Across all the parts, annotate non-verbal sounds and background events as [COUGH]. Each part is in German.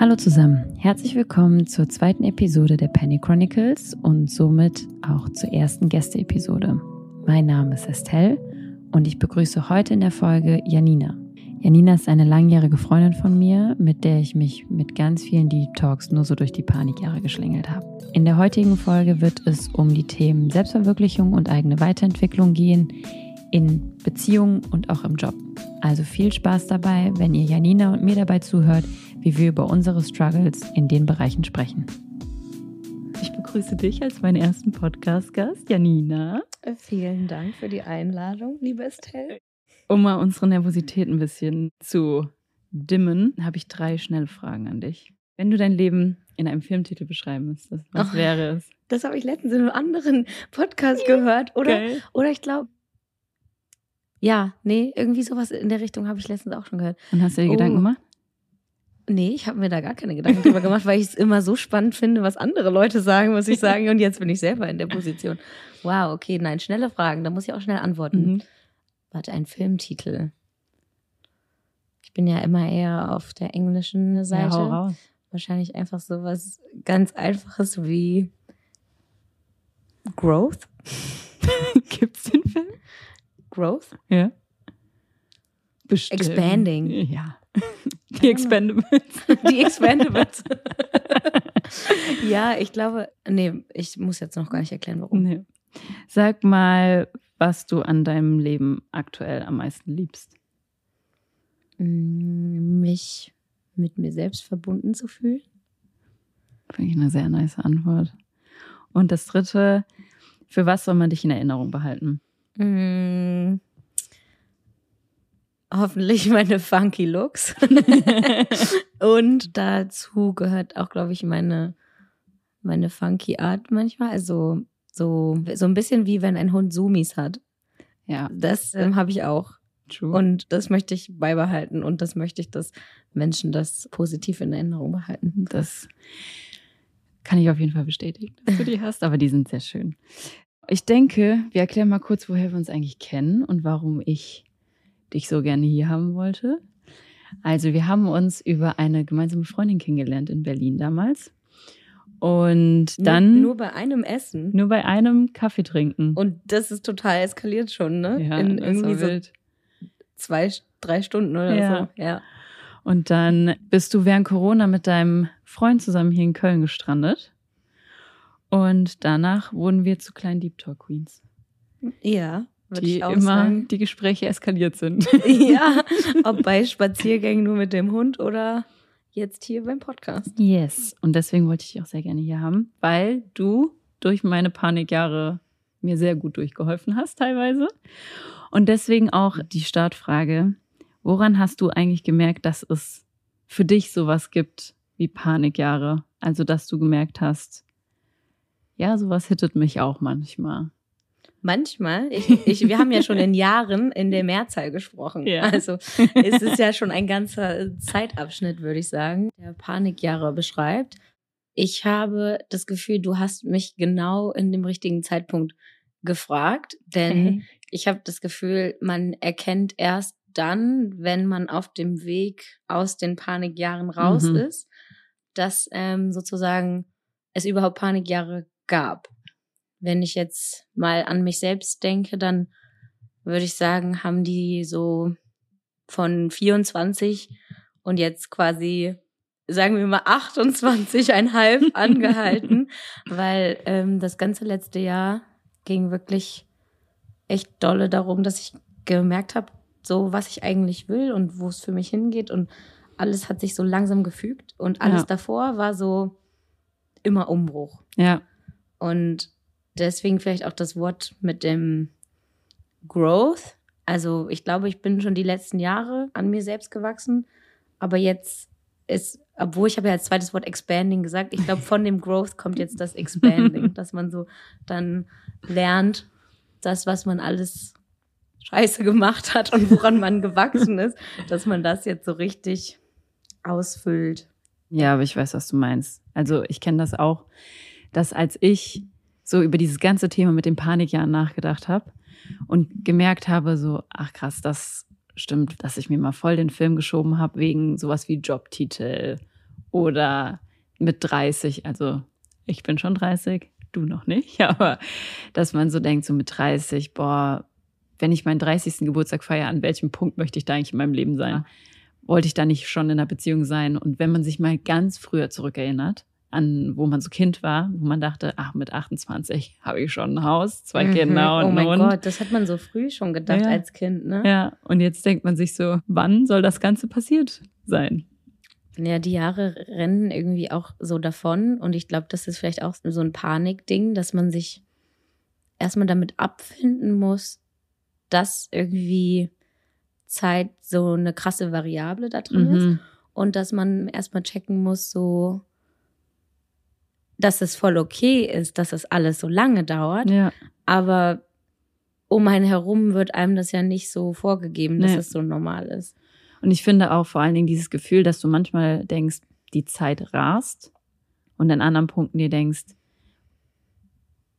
Hallo zusammen, herzlich willkommen zur zweiten Episode der Penny Chronicles und somit auch zur ersten Gäste-Episode. Mein Name ist Estelle und ich begrüße heute in der Folge Janina. Janina ist eine langjährige Freundin von mir, mit der ich mich mit ganz vielen Deep Talks nur so durch die Panikjahre geschlängelt habe. In der heutigen Folge wird es um die Themen Selbstverwirklichung und eigene Weiterentwicklung gehen, in Beziehungen und auch im Job. Also viel Spaß dabei, wenn ihr Janina und mir dabei zuhört, wie wir über unsere Struggles in den Bereichen sprechen. Ich begrüße dich als meinen ersten Podcast-Gast, Janina. Vielen Dank für die Einladung, liebe Estelle. Um mal unsere Nervosität ein bisschen zu dimmen, habe ich drei schnelle Fragen an dich. Wenn du dein Leben in einem Filmtitel beschreiben müsstest, was oh, wäre es? Das habe ich letztens in einem anderen Podcast gehört, oder? Geil. Oder ich glaube, ja, nee, irgendwie sowas in der Richtung habe ich letztens auch schon gehört. Und hast du dir oh. Gedanken gemacht? Nee, ich habe mir da gar keine Gedanken drüber gemacht, weil ich es immer so spannend finde, was andere Leute sagen, muss ich sagen. Und jetzt bin ich selber in der Position. Wow, okay, nein, schnelle Fragen, da muss ich auch schnell antworten. Mhm. Warte, ein Filmtitel. Ich bin ja immer eher auf der englischen Seite. Ja, hau raus. Wahrscheinlich einfach sowas ganz Einfaches wie Growth. [LAUGHS] Gibt's den Film? Growth? Ja. Bestimmt. Expanding. Ja. [LAUGHS] Die Expendables. Die Expendables. [LAUGHS] ja, ich glaube, nee, ich muss jetzt noch gar nicht erklären, warum. Nee. Sag mal, was du an deinem Leben aktuell am meisten liebst. Mm, mich mit mir selbst verbunden zu fühlen. Finde ich eine sehr nice Antwort. Und das dritte, für was soll man dich in Erinnerung behalten? Mm, hoffentlich meine funky Looks. [LAUGHS] und dazu gehört auch, glaube ich, meine, meine funky Art manchmal. Also so, so ein bisschen wie wenn ein Hund Sumis hat. Ja. Das ähm, habe ich auch. True. Und das möchte ich beibehalten und das möchte ich, dass Menschen das positiv in Erinnerung behalten. Das kann ich auf jeden Fall bestätigen, dass du die [LAUGHS] hast, aber die sind sehr schön. Ich denke, wir erklären mal kurz, woher wir uns eigentlich kennen und warum ich dich so gerne hier haben wollte. Also wir haben uns über eine gemeinsame Freundin kennengelernt in Berlin damals. Und dann. Nur, nur, bei einem Essen. Nur bei einem Kaffee trinken. Und das ist total eskaliert schon, ne? Ja, in irgendwie so zwei, drei Stunden oder ja. so. Ja. Und dann bist du während Corona mit deinem Freund zusammen hier in Köln gestrandet. Und danach wurden wir zu kleinen Deep Talk Queens. Ja die immer sagen. die Gespräche eskaliert sind. [LAUGHS] ja, [LAUGHS] ob bei Spaziergängen nur mit dem Hund oder jetzt hier beim Podcast. Yes. Und deswegen wollte ich dich auch sehr gerne hier haben, weil du durch meine Panikjahre mir sehr gut durchgeholfen hast teilweise. Und deswegen auch die Startfrage, woran hast du eigentlich gemerkt, dass es für dich sowas gibt wie Panikjahre? Also, dass du gemerkt hast, ja, sowas hittet mich auch manchmal. Manchmal, ich, ich, wir haben ja schon in Jahren in der Mehrzahl gesprochen. Ja. Also es ist ja schon ein ganzer Zeitabschnitt, würde ich sagen, der Panikjahre beschreibt. Ich habe das Gefühl, du hast mich genau in dem richtigen Zeitpunkt gefragt, denn okay. [LAUGHS] ich habe das Gefühl, man erkennt erst dann, wenn man auf dem Weg aus den Panikjahren raus mhm. ist, dass ähm, sozusagen es überhaupt Panikjahre gab. Wenn ich jetzt mal an mich selbst denke, dann würde ich sagen, haben die so von 24 und jetzt quasi, sagen wir mal, 28,5 [LAUGHS] angehalten, weil ähm, das ganze letzte Jahr ging wirklich echt dolle darum, dass ich gemerkt habe, so was ich eigentlich will und wo es für mich hingeht und alles hat sich so langsam gefügt und alles ja. davor war so immer Umbruch. Ja. Und deswegen vielleicht auch das Wort mit dem Growth. Also ich glaube, ich bin schon die letzten Jahre an mir selbst gewachsen, aber jetzt ist, obwohl ich habe ja als zweites Wort Expanding gesagt, ich glaube, von dem [LAUGHS] Growth kommt jetzt das Expanding, [LAUGHS] dass man so dann lernt, das, was man alles scheiße gemacht hat und woran man gewachsen ist, dass man das jetzt so richtig ausfüllt. Ja, aber ich weiß, was du meinst. Also ich kenne das auch, dass als ich so über dieses ganze Thema mit den Panikjahren nachgedacht habe und gemerkt habe, so, ach krass, das stimmt, dass ich mir mal voll den Film geschoben habe wegen sowas wie Jobtitel Oder mit 30, also ich bin schon 30, du noch nicht, [LAUGHS] aber dass man so denkt, so mit 30, boah, wenn ich meinen 30. Geburtstag feiere, an welchem Punkt möchte ich da eigentlich in meinem Leben sein? Ja. Wollte ich da nicht schon in einer Beziehung sein? Und wenn man sich mal ganz früher zurückerinnert, an wo man so Kind war, wo man dachte, ach, mit 28 habe ich schon ein Haus, zwei mhm. Kinder und Oh mein Hund. Gott, das hat man so früh schon gedacht ja. als Kind, ne? Ja, und jetzt denkt man sich so, wann soll das Ganze passiert sein? Ja, die Jahre rennen irgendwie auch so davon und ich glaube, das ist vielleicht auch so ein Panikding, dass man sich erstmal damit abfinden muss, dass irgendwie Zeit so eine krasse Variable da drin mhm. ist und dass man erstmal checken muss, so dass es voll okay ist, dass es alles so lange dauert. Ja. Aber um einen herum wird einem das ja nicht so vorgegeben, dass nee. es so normal ist. Und ich finde auch vor allen Dingen dieses Gefühl, dass du manchmal denkst, die Zeit rast und an anderen Punkten dir denkst,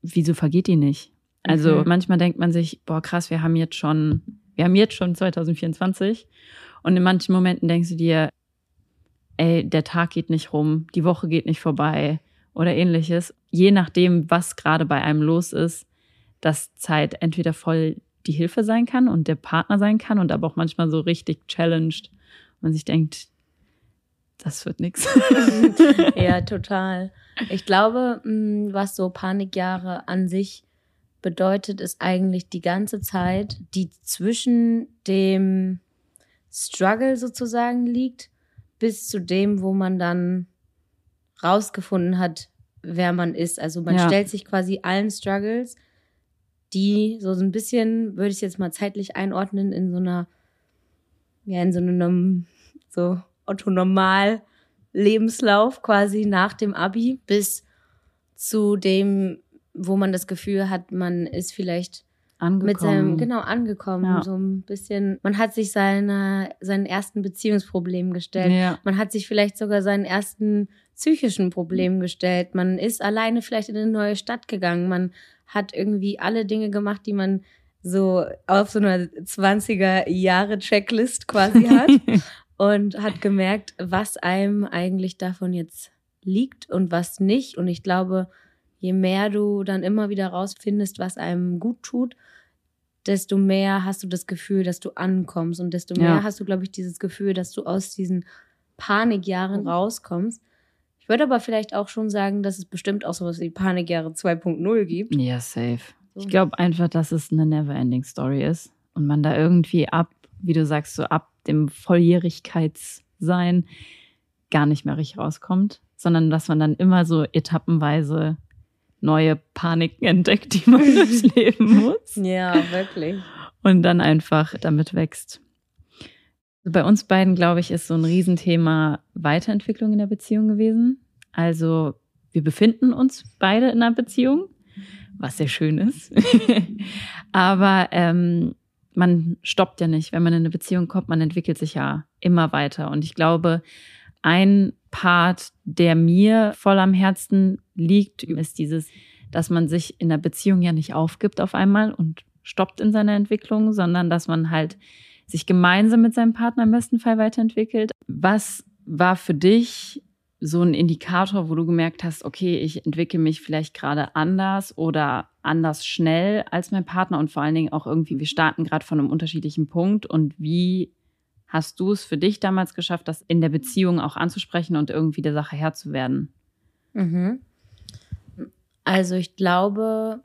wieso vergeht die nicht? Also mhm. manchmal denkt man sich, boah, krass, wir haben jetzt schon, wir haben jetzt schon 2024 und in manchen Momenten denkst du dir, ey, der Tag geht nicht rum, die Woche geht nicht vorbei, oder ähnliches, je nachdem, was gerade bei einem los ist, dass Zeit entweder voll die Hilfe sein kann und der Partner sein kann und aber auch manchmal so richtig challenged man sich denkt, das wird nichts. [LAUGHS] Ja, [LAUGHS] total. Ich glaube, mm, was so Panikjahre an sich bedeutet, ist eigentlich die ganze Zeit, die zwischen dem Struggle sozusagen liegt, bis zu dem, wo man dann rausgefunden hat, wer man ist. Also man ja. stellt sich quasi allen Struggles, die so ein bisschen, würde ich jetzt mal zeitlich einordnen, in so einer, ja, in so einem so Otto-Normal Lebenslauf quasi nach dem Abi bis zu dem, wo man das Gefühl hat, man ist vielleicht angekommen. mit seinem, genau, angekommen. Ja. So ein bisschen, man hat sich seine, seinen ersten Beziehungsproblem gestellt. Ja. Man hat sich vielleicht sogar seinen ersten psychischen Problemen gestellt. Man ist alleine vielleicht in eine neue Stadt gegangen. Man hat irgendwie alle Dinge gemacht, die man so auf so einer 20er Jahre Checklist quasi hat [LAUGHS] und hat gemerkt, was einem eigentlich davon jetzt liegt und was nicht. Und ich glaube, je mehr du dann immer wieder rausfindest, was einem gut tut, desto mehr hast du das Gefühl, dass du ankommst und desto mehr ja. hast du, glaube ich, dieses Gefühl, dass du aus diesen Panikjahren rauskommst. Ich würde aber vielleicht auch schon sagen, dass es bestimmt auch sowas wie Panikjahre 2.0 gibt. Ja, safe. So. Ich glaube einfach, dass es eine Never-Ending Story ist und man da irgendwie ab, wie du sagst, so ab dem Volljährigkeitssein gar nicht mehr richtig rauskommt, sondern dass man dann immer so etappenweise neue Paniken entdeckt, die man durchleben [LAUGHS] muss. Ja, wirklich. Und dann einfach damit wächst. Bei uns beiden, glaube ich, ist so ein Riesenthema Weiterentwicklung in der Beziehung gewesen. Also wir befinden uns beide in einer Beziehung, was sehr schön ist. [LAUGHS] Aber ähm, man stoppt ja nicht. Wenn man in eine Beziehung kommt, man entwickelt sich ja immer weiter. Und ich glaube, ein Part, der mir voll am Herzen liegt, ist dieses, dass man sich in der Beziehung ja nicht aufgibt auf einmal und stoppt in seiner Entwicklung, sondern dass man halt sich gemeinsam mit seinem Partner im besten Fall weiterentwickelt. Was war für dich so ein Indikator, wo du gemerkt hast, okay, ich entwickle mich vielleicht gerade anders oder anders schnell als mein Partner und vor allen Dingen auch irgendwie, wir starten gerade von einem unterschiedlichen Punkt und wie hast du es für dich damals geschafft, das in der Beziehung auch anzusprechen und irgendwie der Sache Herr zu werden? Mhm. Also ich glaube,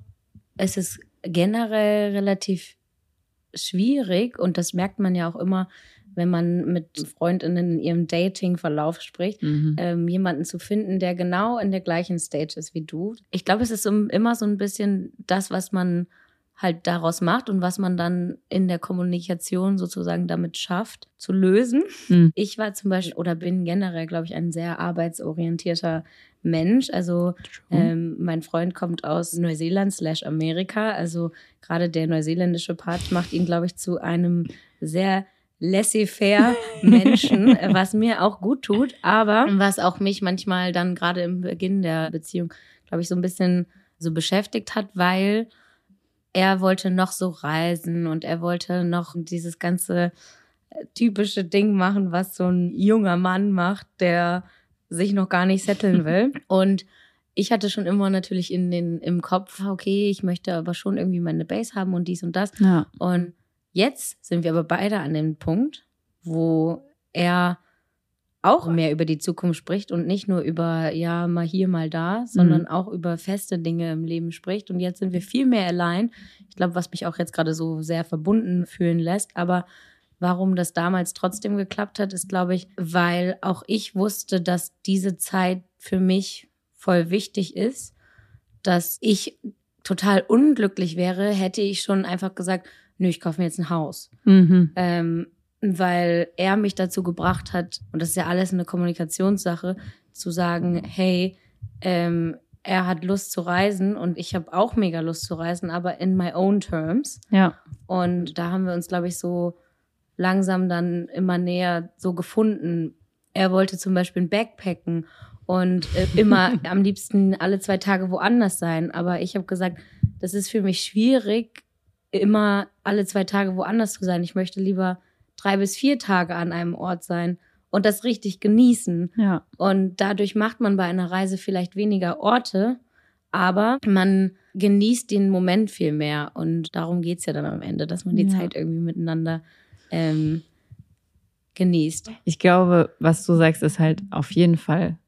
es ist generell relativ schwierig und das merkt man ja auch immer, wenn man mit Freundinnen in ihrem Dating-Verlauf spricht, mhm. ähm, jemanden zu finden, der genau in der gleichen Stage ist wie du. Ich glaube, es ist immer so ein bisschen das, was man halt daraus macht und was man dann in der Kommunikation sozusagen damit schafft zu lösen. Mhm. Ich war zum Beispiel oder bin generell, glaube ich, ein sehr arbeitsorientierter Mensch. Also ähm, mein Freund kommt aus Neuseeland slash Amerika. Also gerade der neuseeländische Part macht ihn, glaube ich, zu einem sehr laissez-faire [LAUGHS] Menschen, was mir auch gut tut, aber was auch mich manchmal dann gerade im Beginn der Beziehung, glaube ich, so ein bisschen so beschäftigt hat, weil er wollte noch so reisen und er wollte noch dieses ganze äh, typische Ding machen, was so ein junger Mann macht, der sich noch gar nicht setteln [LAUGHS] will. Und ich hatte schon immer natürlich in den, im Kopf, okay, ich möchte aber schon irgendwie meine Base haben und dies und das. Ja. Und jetzt sind wir aber beide an dem Punkt, wo er auch mehr über die Zukunft spricht und nicht nur über, ja, mal hier, mal da, sondern Mhm. auch über feste Dinge im Leben spricht. Und jetzt sind wir viel mehr allein. Ich glaube, was mich auch jetzt gerade so sehr verbunden fühlen lässt. Aber warum das damals trotzdem geklappt hat, ist, glaube ich, weil auch ich wusste, dass diese Zeit für mich voll wichtig ist, dass ich total unglücklich wäre, hätte ich schon einfach gesagt, nö, ich kaufe mir jetzt ein Haus Mhm. ähm, weil er mich dazu gebracht hat, und das ist ja alles eine Kommunikationssache, zu sagen, hey, ähm, er hat Lust zu reisen und ich habe auch mega Lust zu reisen, aber in my own terms. Ja. Und da haben wir uns, glaube ich, so langsam dann immer näher so gefunden. Er wollte zum Beispiel ein Backpacken und äh, immer [LAUGHS] am liebsten alle zwei Tage woanders sein. Aber ich habe gesagt, das ist für mich schwierig, immer alle zwei Tage woanders zu sein. Ich möchte lieber drei bis vier Tage an einem Ort sein und das richtig genießen. Ja. Und dadurch macht man bei einer Reise vielleicht weniger Orte, aber man genießt den Moment viel mehr. Und darum geht's ja dann am Ende, dass man die Ja. Zeit irgendwie miteinander ähm, genießt. Ich glaube, was du sagst, ist halt auf jeden Fall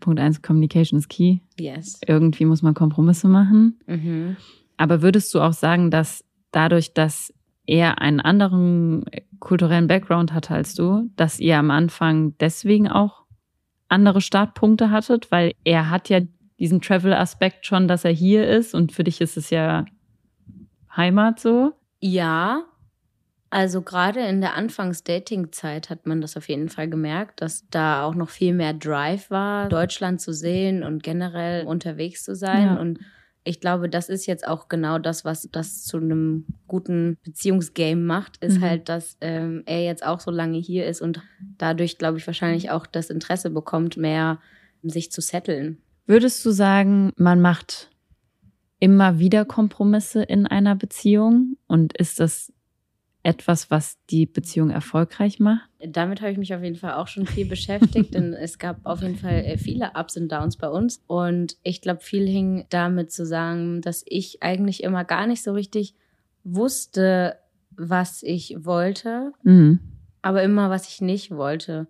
Punkt eins, Communication is key. Yes. Irgendwie muss man Kompromisse machen. Mhm. Aber würdest du auch sagen, dass dadurch, dass er einen anderen kulturellen Background hatte als du, dass ihr am Anfang deswegen auch andere Startpunkte hattet? Weil er hat ja diesen Travel-Aspekt schon, dass er hier ist und für dich ist es ja Heimat so. Ja, also gerade in der Anfangs-Dating-Zeit hat man das auf jeden Fall gemerkt, dass da auch noch viel mehr Drive war, Deutschland zu sehen und generell unterwegs zu sein. Ja. Und ich glaube, das ist jetzt auch genau das, was das zu einem guten Beziehungsgame macht, ist Mhm. halt, dass ähm, er jetzt auch so lange hier ist und dadurch, glaube ich, wahrscheinlich auch das Interesse bekommt, mehr sich zu setteln. Würdest du sagen, man macht immer wieder Kompromisse in einer Beziehung? Und ist das etwas, was die Beziehung erfolgreich macht? Damit habe ich mich auf jeden Fall auch schon viel beschäftigt, [LAUGHS] denn es gab auf jeden Fall äh, viele Ups und Downs bei uns. Und ich glaube, viel hing damit zusammen, dass ich eigentlich immer gar nicht so richtig wusste, was ich wollte, Mhm. aber immer, was ich nicht wollte.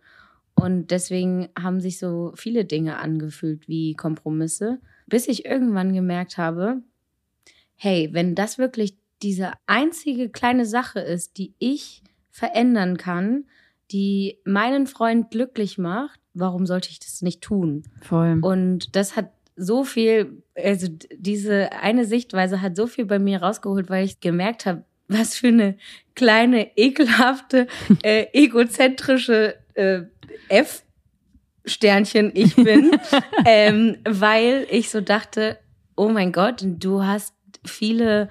Und deswegen haben sich so viele Dinge angefühlt wie Kompromisse, bis ich irgendwann gemerkt habe, hey, wenn das wirklich diese einzige kleine Sache ist, die ich verändern kann, die meinen Freund glücklich macht, warum sollte ich das nicht tun? Voll. Und das hat so viel, also diese eine Sichtweise hat so viel bei mir rausgeholt, weil ich gemerkt habe, was für eine kleine, ekelhafte, [LAUGHS] äh, egozentrische äh, F-Sternchen ich bin, [LAUGHS] ähm, weil ich so dachte, oh mein Gott, du hast viele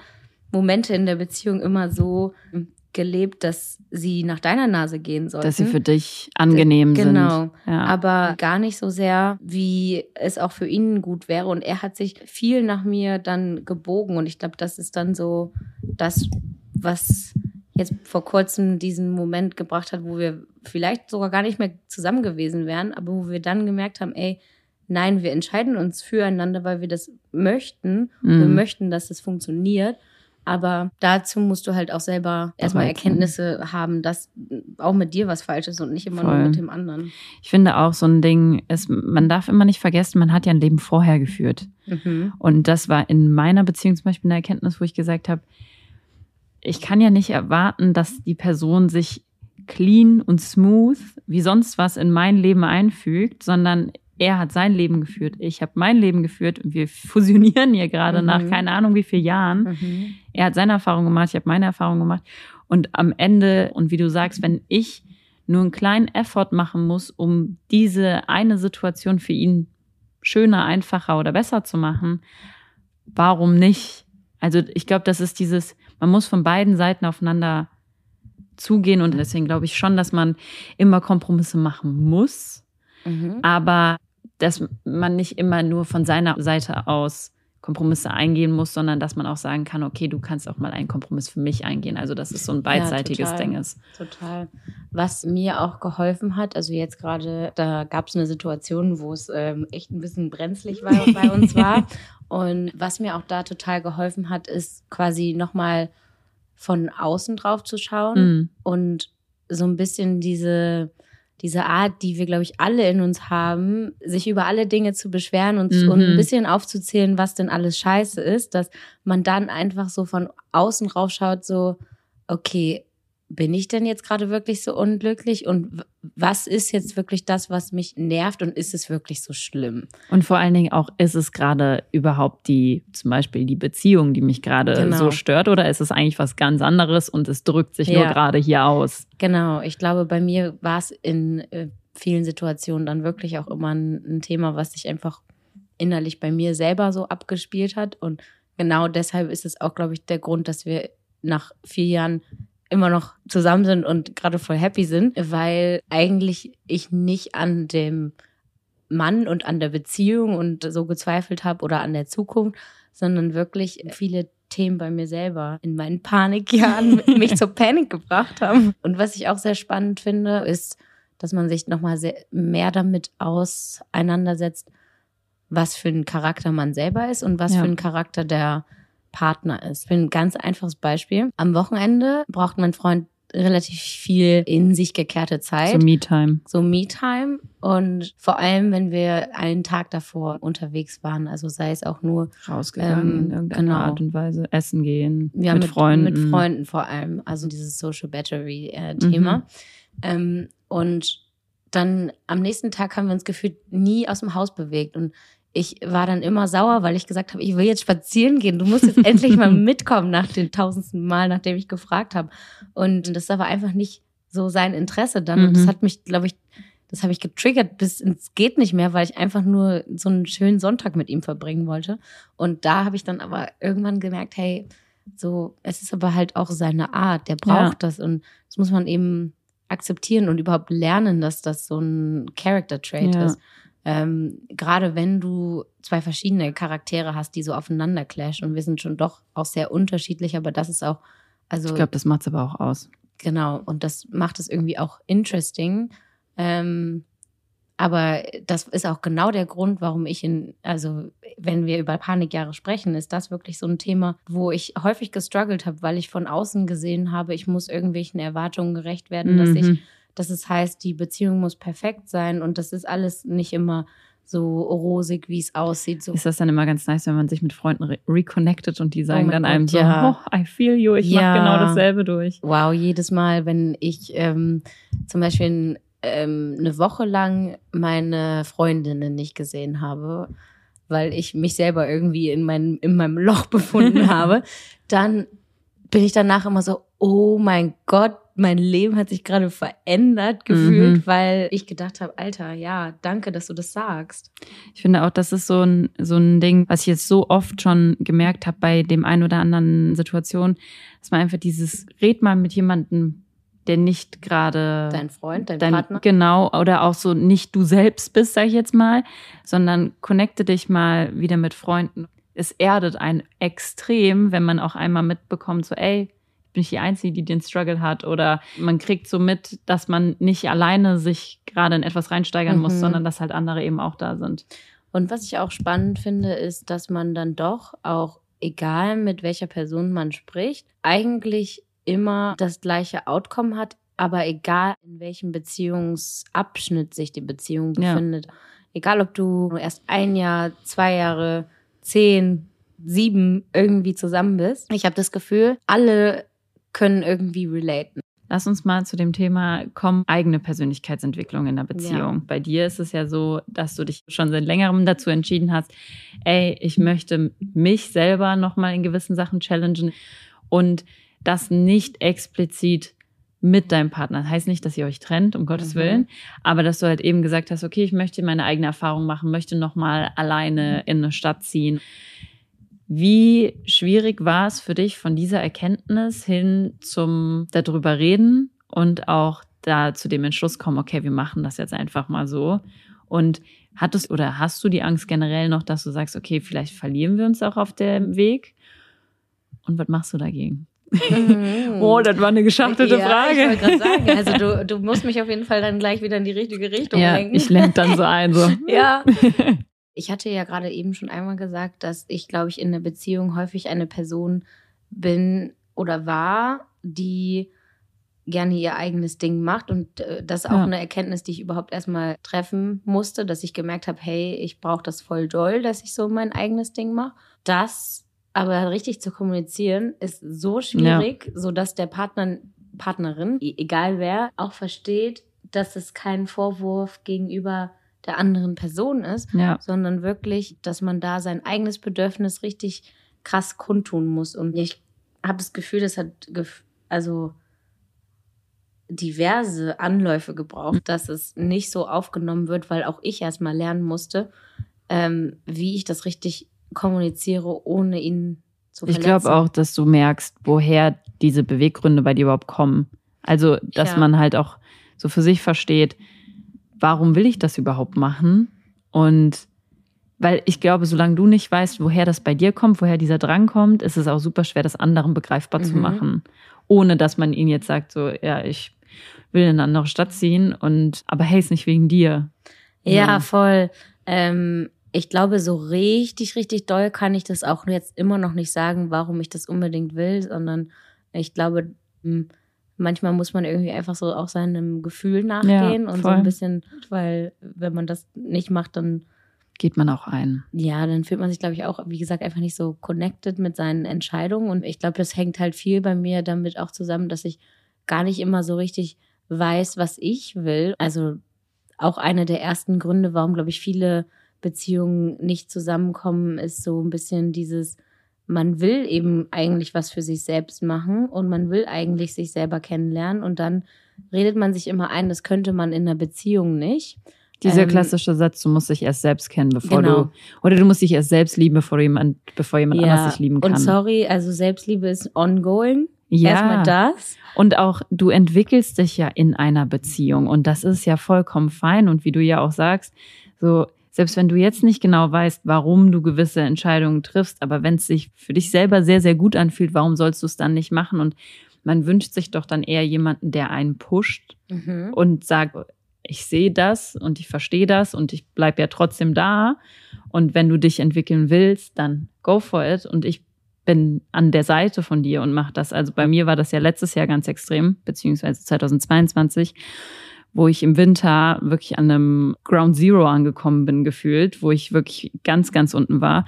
Momente in der Beziehung immer so gelebt, dass sie nach deiner Nase gehen sollten. dass sie für dich angenehm Genau. sind. Ja. aber gar nicht so sehr, wie es auch für ihn gut wäre. Und er hat sich viel nach mir dann gebogen. Und ich glaube, das ist dann so das, was jetzt vor kurzem diesen Moment gebracht hat, wo wir vielleicht sogar gar nicht mehr zusammen gewesen wären, aber wo wir dann gemerkt haben, ey, nein, wir entscheiden uns füreinander, weil wir das möchten. Mhm. Wir möchten, dass es funktioniert. Aber dazu musst du halt auch selber erstmal. Erkenntnisse haben, dass auch mit dir was falsch ist und nicht immer Voll. nur mit dem anderen. Ich finde auch so ein Ding, ist, man darf immer nicht vergessen, man hat ja ein Leben vorher geführt. Mhm. Und das war in meiner Beziehung zum Beispiel eine Erkenntnis, wo ich gesagt habe, ich kann ja nicht erwarten, dass die Person sich clean und smooth wie sonst was in mein Leben einfügt, sondern er hat sein Leben geführt, ich habe mein Leben geführt und wir [LAUGHS] fusionieren hier gerade Mhm. nach keine Ahnung wie vielen Jahren. Mhm. Er hat seine Erfahrung gemacht, ich habe meine Erfahrung gemacht. Und am Ende, und wie du sagst, wenn ich nur einen kleinen Effort machen muss, um diese eine Situation für ihn schöner, einfacher oder besser zu machen, warum nicht? Also ich glaube, das ist dieses, man muss von beiden Seiten aufeinander zugehen und deswegen glaube ich schon, dass man immer Kompromisse machen muss, Mhm. aber dass man nicht immer nur von seiner Seite aus Kompromisse eingehen muss, sondern dass man auch sagen kann, okay, du kannst auch mal einen Kompromiss für mich eingehen. Also dass es so ein beidseitiges total. Ding ist. Total. Was mir auch geholfen hat, also jetzt gerade, da gab es eine Situation, wo es ähm, echt ein bisschen brenzlig war, bei [LAUGHS] uns war. Und was mir auch da total geholfen hat, ist quasi nochmal von außen drauf zu schauen mm. und so ein bisschen diese, diese Art, die wir, glaube ich, alle in uns haben, sich über alle Dinge zu beschweren und, mhm. und ein bisschen aufzuzählen, was denn alles scheiße ist, dass man dann einfach so von außen raufschaut, so, okay, bin ich denn jetzt gerade wirklich so unglücklich und was ist jetzt wirklich das, was mich nervt und ist es wirklich so schlimm? Und vor allen Dingen auch, ist es gerade überhaupt die, zum Beispiel die Beziehung, die mich gerade genau. so stört oder ist es eigentlich was ganz anderes und es drückt sich ja. nur gerade hier aus? Genau, ich glaube, bei mir war es in äh, vielen Situationen dann wirklich auch immer ein, ein Thema, was sich einfach innerlich bei mir selber so abgespielt hat und genau deshalb ist es auch, glaube ich, der Grund, dass wir nach vier Jahren immer noch zusammen sind und gerade voll happy sind, weil eigentlich ich nicht an dem Mann und an der Beziehung und so gezweifelt habe oder an der Zukunft, sondern wirklich viele Themen bei mir selber in meinen Panikjahren [LAUGHS] mich zur Panik gebracht haben. Und was ich auch sehr spannend finde, ist, dass man sich nochmal mehr damit auseinandersetzt, was für ein Charakter man selber ist und was ja. für ein Charakter der Partner ist. Ich bin ein ganz einfaches Beispiel. Am Wochenende braucht mein Freund relativ viel in sich gekehrte Zeit. So Me-Time. So Me-Time. Und vor allem, wenn wir einen Tag davor unterwegs waren, also sei es auch nur rausgegangen ähm, in irgendeiner genau. Art und Weise, essen gehen, ja, mit, mit, Freunden. Mit Freunden vor allem. Also dieses Social Battery-Thema. Äh, mhm. Ähm, und dann am nächsten Tag haben wir uns gefühlt nie aus dem Haus bewegt. Und ich war dann immer sauer, weil ich gesagt habe, ich will jetzt spazieren gehen. Du musst jetzt [LAUGHS] endlich mal mitkommen nach dem tausendsten Mal, nachdem ich gefragt habe. Und das war einfach nicht so sein Interesse dann. Mhm. Und das mhm. hat mich, glaube ich, das habe ich getriggert bis ins geht nicht mehr, weil ich einfach nur so einen schönen Sonntag mit ihm verbringen wollte. Und da habe ich dann aber irgendwann gemerkt, hey, so, es ist aber halt auch seine Art, der braucht ja. das und das muss man eben akzeptieren und überhaupt lernen, dass das so ein Character Trait ja. ist ähm, gerade wenn du zwei verschiedene Charaktere hast, die so aufeinander clashen und wir sind schon doch auch sehr unterschiedlich, aber das ist auch, also. Ich glaube, das macht es aber auch aus. Genau, und das macht es irgendwie auch interesting. Ähm, aber das ist auch genau der Grund, warum ich in, also wenn wir über Panikjahre sprechen, ist das wirklich so ein Thema, wo ich häufig gestruggelt habe, weil ich von außen gesehen habe, ich muss irgendwelchen Erwartungen gerecht werden, mhm. dass ich mhm dass es heißt, die Beziehung muss perfekt sein und das ist alles nicht immer so rosig, wie es aussieht. So. Ist das dann immer ganz nice, wenn man sich mit Freunden re reconnected und die oh sagen oh dann Gott, einem so, ja. oh, I feel you, ich ja. mache genau dasselbe durch. Wow, jedes Mal, wenn ich ähm, zum Beispiel ähm, eine Woche lang meine Freundinnen nicht gesehen habe, weil ich mich selber irgendwie in, mein, in meinem Loch [LAUGHS] befunden [LAUGHS] habe, dann bin ich danach immer so, oh mein Gott, mein Leben hat sich gerade verändert gefühlt, mhm. weil ich gedacht habe, Alter, ja, danke, dass du das sagst. Ich finde auch, das ist so ein, so ein Ding, was ich jetzt so oft schon gemerkt habe bei dem einen oder anderen Situation, dass man einfach dieses, red mal mit jemandem, der nicht gerade dein Freund, dein, dein, Partner. Genau, oder auch so nicht du selbst bist, sag ich jetzt mal, sondern connecte dich mal wieder mit Freunden. Es erdet einen extrem, wenn man auch einmal mitbekommt, so, ey, bin ich die Einzige, die den Struggle hat. Oder man kriegt so mit, dass man nicht alleine sich gerade in etwas reinsteigern mhm. muss, sondern dass halt andere eben auch da sind. Und was ich auch spannend finde, ist, dass man dann doch auch, egal mit welcher Person man spricht, eigentlich immer das gleiche Outcome hat, aber egal in welchem Beziehungsabschnitt sich die Beziehung befindet. Ja. Egal, ob du erst ein Jahr, zwei Jahre, zehn, sieben irgendwie zusammen bist. Ich habe das Gefühl, alle können irgendwie relaten. Lass uns mal zu dem Thema kommen, eigene Persönlichkeitsentwicklung in der Beziehung. Ja. Bei dir ist es ja so, dass du dich schon seit längerem dazu entschieden hast, ey, ich möchte mich selber nochmal in gewissen Sachen challengen und das nicht explizit mit deinem Partner. Das heißt nicht, dass ihr euch trennt, um Gottes mhm. Willen, aber dass du halt eben gesagt hast, okay, ich möchte meine eigene Erfahrung machen, möchte nochmal alleine in eine Stadt ziehen wie schwierig war es für dich von dieser Erkenntnis hin zum darüber reden und auch da zu dem Entschluss kommen, okay, wir machen das jetzt einfach mal so. Und hattest oder hast du die Angst generell noch, dass du sagst, okay, vielleicht verlieren wir uns auch auf dem Weg? Und was machst du dagegen? Mhm. [LAUGHS] oh, das war eine geschachtelte ja, Frage. Ich wollte gerade sagen, also du, du musst mich auf jeden Fall dann gleich wieder in die richtige Richtung ja, lenken. Ich lenke dann so ein. So. [LAUGHS] ja. [LAUGHS] Ich hatte ja gerade eben schon einmal gesagt, dass ich, glaube ich, in der Beziehung häufig eine Person bin oder war, die gerne ihr eigenes Ding macht. Und äh, das ist auch ja. eine Erkenntnis, die ich überhaupt erstmal treffen musste, dass ich gemerkt habe, hey, ich brauche das voll doll, dass ich so mein eigenes Ding mache. Das aber richtig zu kommunizieren ist so schwierig, ja. so dass der Partner, Partnerin, e-, egal wer, auch versteht, dass es kein Vorwurf gegenüber der anderen Person ist, ja. sondern wirklich, dass man da sein eigenes Bedürfnis richtig krass kundtun muss. Und ich habe das Gefühl, das hat also diverse Anläufe gebraucht, dass es nicht so aufgenommen wird, weil auch ich erstmal lernen musste, ähm, wie ich das richtig kommuniziere, ohne ihn zu verletzen. Ich glaube auch, dass du merkst, woher diese Beweggründe bei dir überhaupt kommen. Also, dass ja. man halt auch so für sich versteht, warum will ich das überhaupt machen? Und weil ich glaube, solange du nicht weißt, woher das bei dir kommt, woher dieser Drang kommt, ist es auch super schwer, das anderen begreifbar mhm. zu machen. Ohne dass man ihnen jetzt sagt, so, ja, ich will in eine andere Stadt ziehen und aber hey, ist nicht wegen dir. Ja, ja. voll. Ähm, ich glaube, so richtig, richtig doll kann ich das auch jetzt immer noch nicht sagen, warum ich das unbedingt will, sondern ich glaube, hm, manchmal muss man irgendwie einfach so auch seinem Gefühl nachgehen ja, und so ein bisschen, weil wenn man das nicht macht, dann geht man auch ein. Ja, dann fühlt man sich, glaube ich, auch, wie gesagt, einfach nicht so connected mit seinen Entscheidungen. Und ich glaube, das hängt halt viel bei mir damit auch zusammen, dass ich gar nicht immer so richtig weiß, was ich will. Also auch einer der ersten Gründe, warum, glaube ich, viele Beziehungen nicht zusammenkommen, ist so ein bisschen dieses, man will eben eigentlich was für sich selbst machen und man will eigentlich sich selber kennenlernen und dann redet man sich immer ein, das könnte man in einer Beziehung nicht. Dieser ähm, klassische Satz, du musst dich erst selbst kennen, bevor genau. du, oder du musst dich erst selbst lieben, bevor jemand, bevor jemand ja. anders dich lieben kann. Und sorry, also Selbstliebe ist ongoing. Ja. Erstmal das. Und auch du entwickelst dich ja in einer Beziehung und das ist ja vollkommen fein und wie du ja auch sagst, so selbst wenn du jetzt nicht genau weißt, warum du gewisse Entscheidungen triffst, aber wenn es sich für dich selber sehr, sehr gut anfühlt, warum sollst du es dann nicht machen? Und man wünscht sich doch dann eher jemanden, der einen pusht mhm. und sagt, ich sehe das und ich verstehe das und ich bleibe ja trotzdem da. Und wenn du dich entwickeln willst, dann go for it. Und ich bin an der Seite von dir und mach das. Also bei mir war das ja letztes Jahr ganz extrem, beziehungsweise 2022 wo ich im Winter wirklich an einem Ground Zero angekommen bin, gefühlt, wo ich wirklich ganz, ganz unten war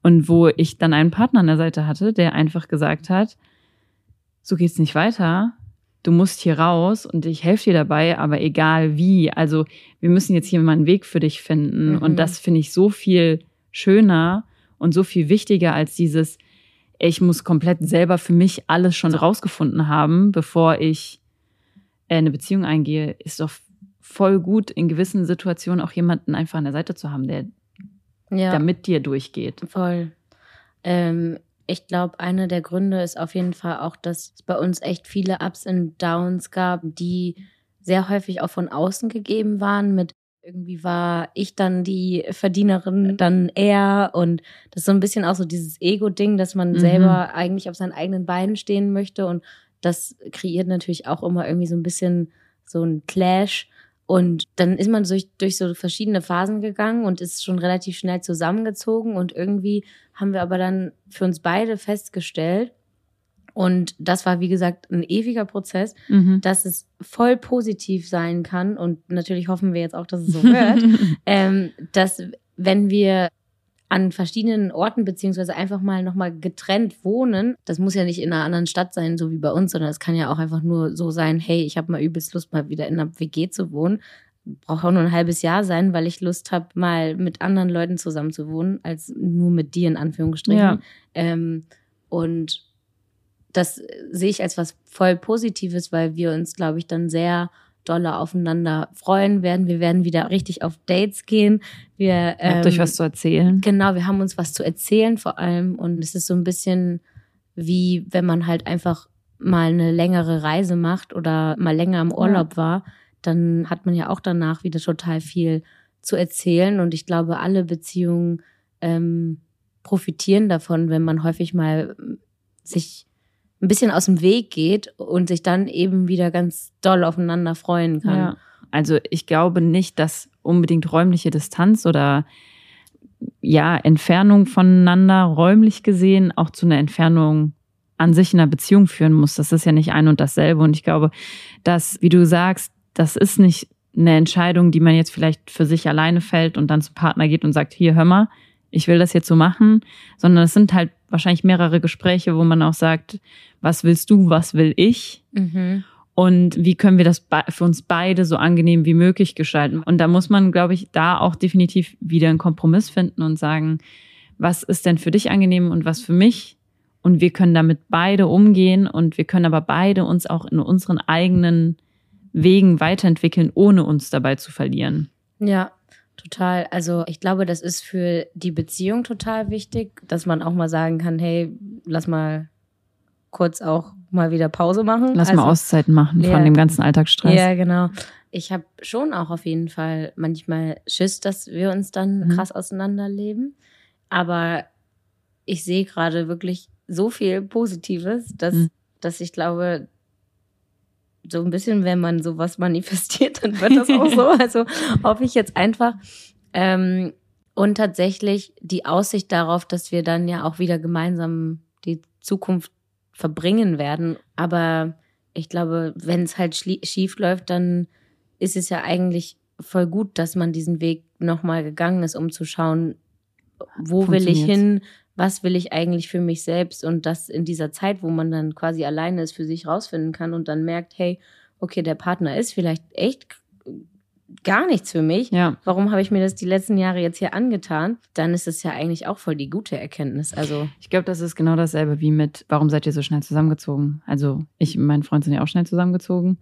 und wo ich dann einen Partner an der Seite hatte, der einfach gesagt hat, so geht's nicht weiter. Du musst hier raus und ich helfe dir dabei, aber egal wie. Also wir müssen jetzt hier mal einen Weg für dich finden. Mhm. Und das finde ich so viel schöner und so viel wichtiger als dieses, ich muss komplett selber für mich alles schon rausgefunden haben, bevor ich eine Beziehung eingehe, ist doch voll gut, in gewissen Situationen auch jemanden einfach an der Seite zu haben, der ja. da mit dir durchgeht. Voll. Ähm, ich glaube, einer der Gründe ist auf jeden Fall auch, dass es bei uns echt viele Ups und Downs gab, die sehr häufig auch von außen gegeben waren mit irgendwie war ich dann die Verdienerin, dann er und das ist so ein bisschen auch so dieses Ego-Ding, dass man mhm. selber eigentlich auf seinen eigenen Beinen stehen möchte und das kreiert natürlich auch immer irgendwie so ein bisschen so ein Clash. Und dann ist man durch, durch so verschiedene Phasen gegangen und ist schon relativ schnell zusammengezogen. Und irgendwie haben wir aber dann für uns beide festgestellt, und das war, wie gesagt, ein ewiger Prozess, mhm. dass es voll positiv sein kann. Und natürlich hoffen wir jetzt auch, dass es so wird, [LAUGHS] ähm, dass wenn wir an verschiedenen Orten beziehungsweise einfach mal nochmal getrennt wohnen. Das muss ja nicht in einer anderen Stadt sein, so wie bei uns, sondern es kann ja auch einfach nur so sein, hey, ich habe mal übelst Lust, mal wieder in einer WG zu wohnen. Braucht auch nur ein halbes Jahr sein, weil ich Lust habe, mal mit anderen Leuten zusammen zu wohnen, als nur mit dir in Anführungsstrichen. Ja. Ähm, und das sehe ich als was voll Positives, weil wir uns, glaube ich, dann sehr doller aufeinander freuen werden. Wir werden wieder richtig auf Dates gehen. Wir ähm, habt euch was zu erzählen. Genau, wir haben uns was zu erzählen vor allem und es ist so ein bisschen wie wenn man halt einfach mal eine längere Reise macht oder mal länger im Urlaub ja. war, dann hat man ja auch danach wieder total viel zu erzählen und ich glaube, alle Beziehungen ähm, profitieren davon, wenn man häufig mal sich ein bisschen aus dem Weg geht und sich dann eben wieder ganz doll aufeinander freuen kann. Ja. Also ich glaube nicht, dass unbedingt räumliche Distanz oder ja, Entfernung voneinander räumlich gesehen auch zu einer Entfernung an sich in einer Beziehung führen muss. Das ist ja nicht ein und dasselbe. Und ich glaube, dass, wie du sagst, das ist nicht eine Entscheidung, die man jetzt vielleicht für sich alleine fällt und dann zum Partner geht und sagt, hier, hör mal, ich will das jetzt so machen, sondern es sind halt wahrscheinlich mehrere Gespräche, wo man auch sagt, was willst du, was will ich? Mhm. Und wie können wir das für uns beide so angenehm wie möglich gestalten? Und da muss man, glaube ich, da auch definitiv wieder einen Kompromiss finden und sagen, was ist denn für dich angenehm und was für mich? Und wir können damit beide umgehen und wir können aber beide uns auch in unseren eigenen Wegen weiterentwickeln, ohne uns dabei zu verlieren. Ja, total. Also ich glaube, das ist für die Beziehung total wichtig, dass man auch mal sagen kann, hey, lass mal kurz auch mal wieder Pause machen. Lass also, mal Auszeiten machen ja, von dem ganzen Alltagsstress. Ja, genau. Ich habe schon auch auf jeden Fall manchmal Schiss, dass wir uns dann mhm. krass auseinanderleben. Aber ich sehe gerade wirklich so viel Positives, dass, mhm. dass ich glaube, so ein bisschen, wenn man sowas manifestiert, dann wird das auch so. [LAUGHS] Also hoffe ich jetzt einfach. Ähm, und tatsächlich die Aussicht darauf, dass wir dann ja auch wieder gemeinsam die Zukunft verbringen werden. Aber ich glaube, wenn es halt schief läuft, dann ist es ja eigentlich voll gut, dass man diesen Weg nochmal gegangen ist, um zu schauen, wo will ich hin, was will ich eigentlich für mich selbst und das in dieser Zeit, wo man dann quasi alleine ist, für sich rausfinden kann und dann merkt, hey, okay, der Partner ist vielleicht echt gar nichts für mich. Ja. Warum habe ich mir das die letzten Jahre jetzt hier angetan? Dann ist es ja eigentlich auch voll die gute Erkenntnis. Also ich glaube, das ist genau dasselbe wie mit, warum seid ihr so schnell zusammengezogen? Also ich und mein Freund sind ja auch schnell zusammengezogen.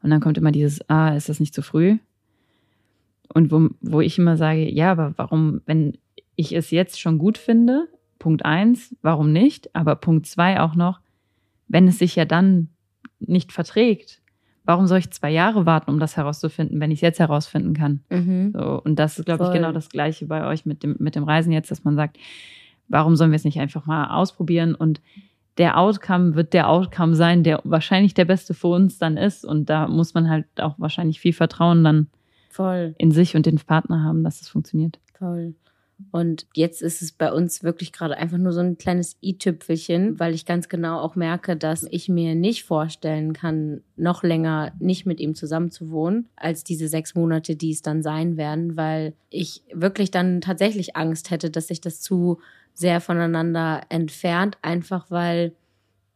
Und dann kommt immer dieses, ah, ist das nicht zu früh? Und wo, wo ich immer sage, ja, aber warum, wenn ich es jetzt schon gut finde, Punkt eins, warum nicht? Aber Punkt zwei auch noch, wenn es sich ja dann nicht verträgt, warum soll ich zwei Jahre warten, um das herauszufinden, wenn ich es jetzt herausfinden kann? Mhm. So, und das ist, glaube ich, genau das Gleiche bei euch mit dem, mit dem Reisen jetzt, dass man sagt, warum sollen wir es nicht einfach mal ausprobieren? Und der Outcome wird der Outcome sein, der wahrscheinlich der beste für uns dann ist. Und da muss man halt auch wahrscheinlich viel Vertrauen dann Voll. in sich und den Partner haben, dass es funktioniert. Voll. Und jetzt ist es bei uns wirklich gerade einfach nur so ein kleines i-Tüpfelchen, weil ich ganz genau auch merke, dass ich mir nicht vorstellen kann, noch länger nicht mit ihm zusammen zu wohnen, als diese sechs Monate, die es dann sein werden, weil ich wirklich dann tatsächlich Angst hätte, dass sich das zu sehr voneinander entfernt, einfach weil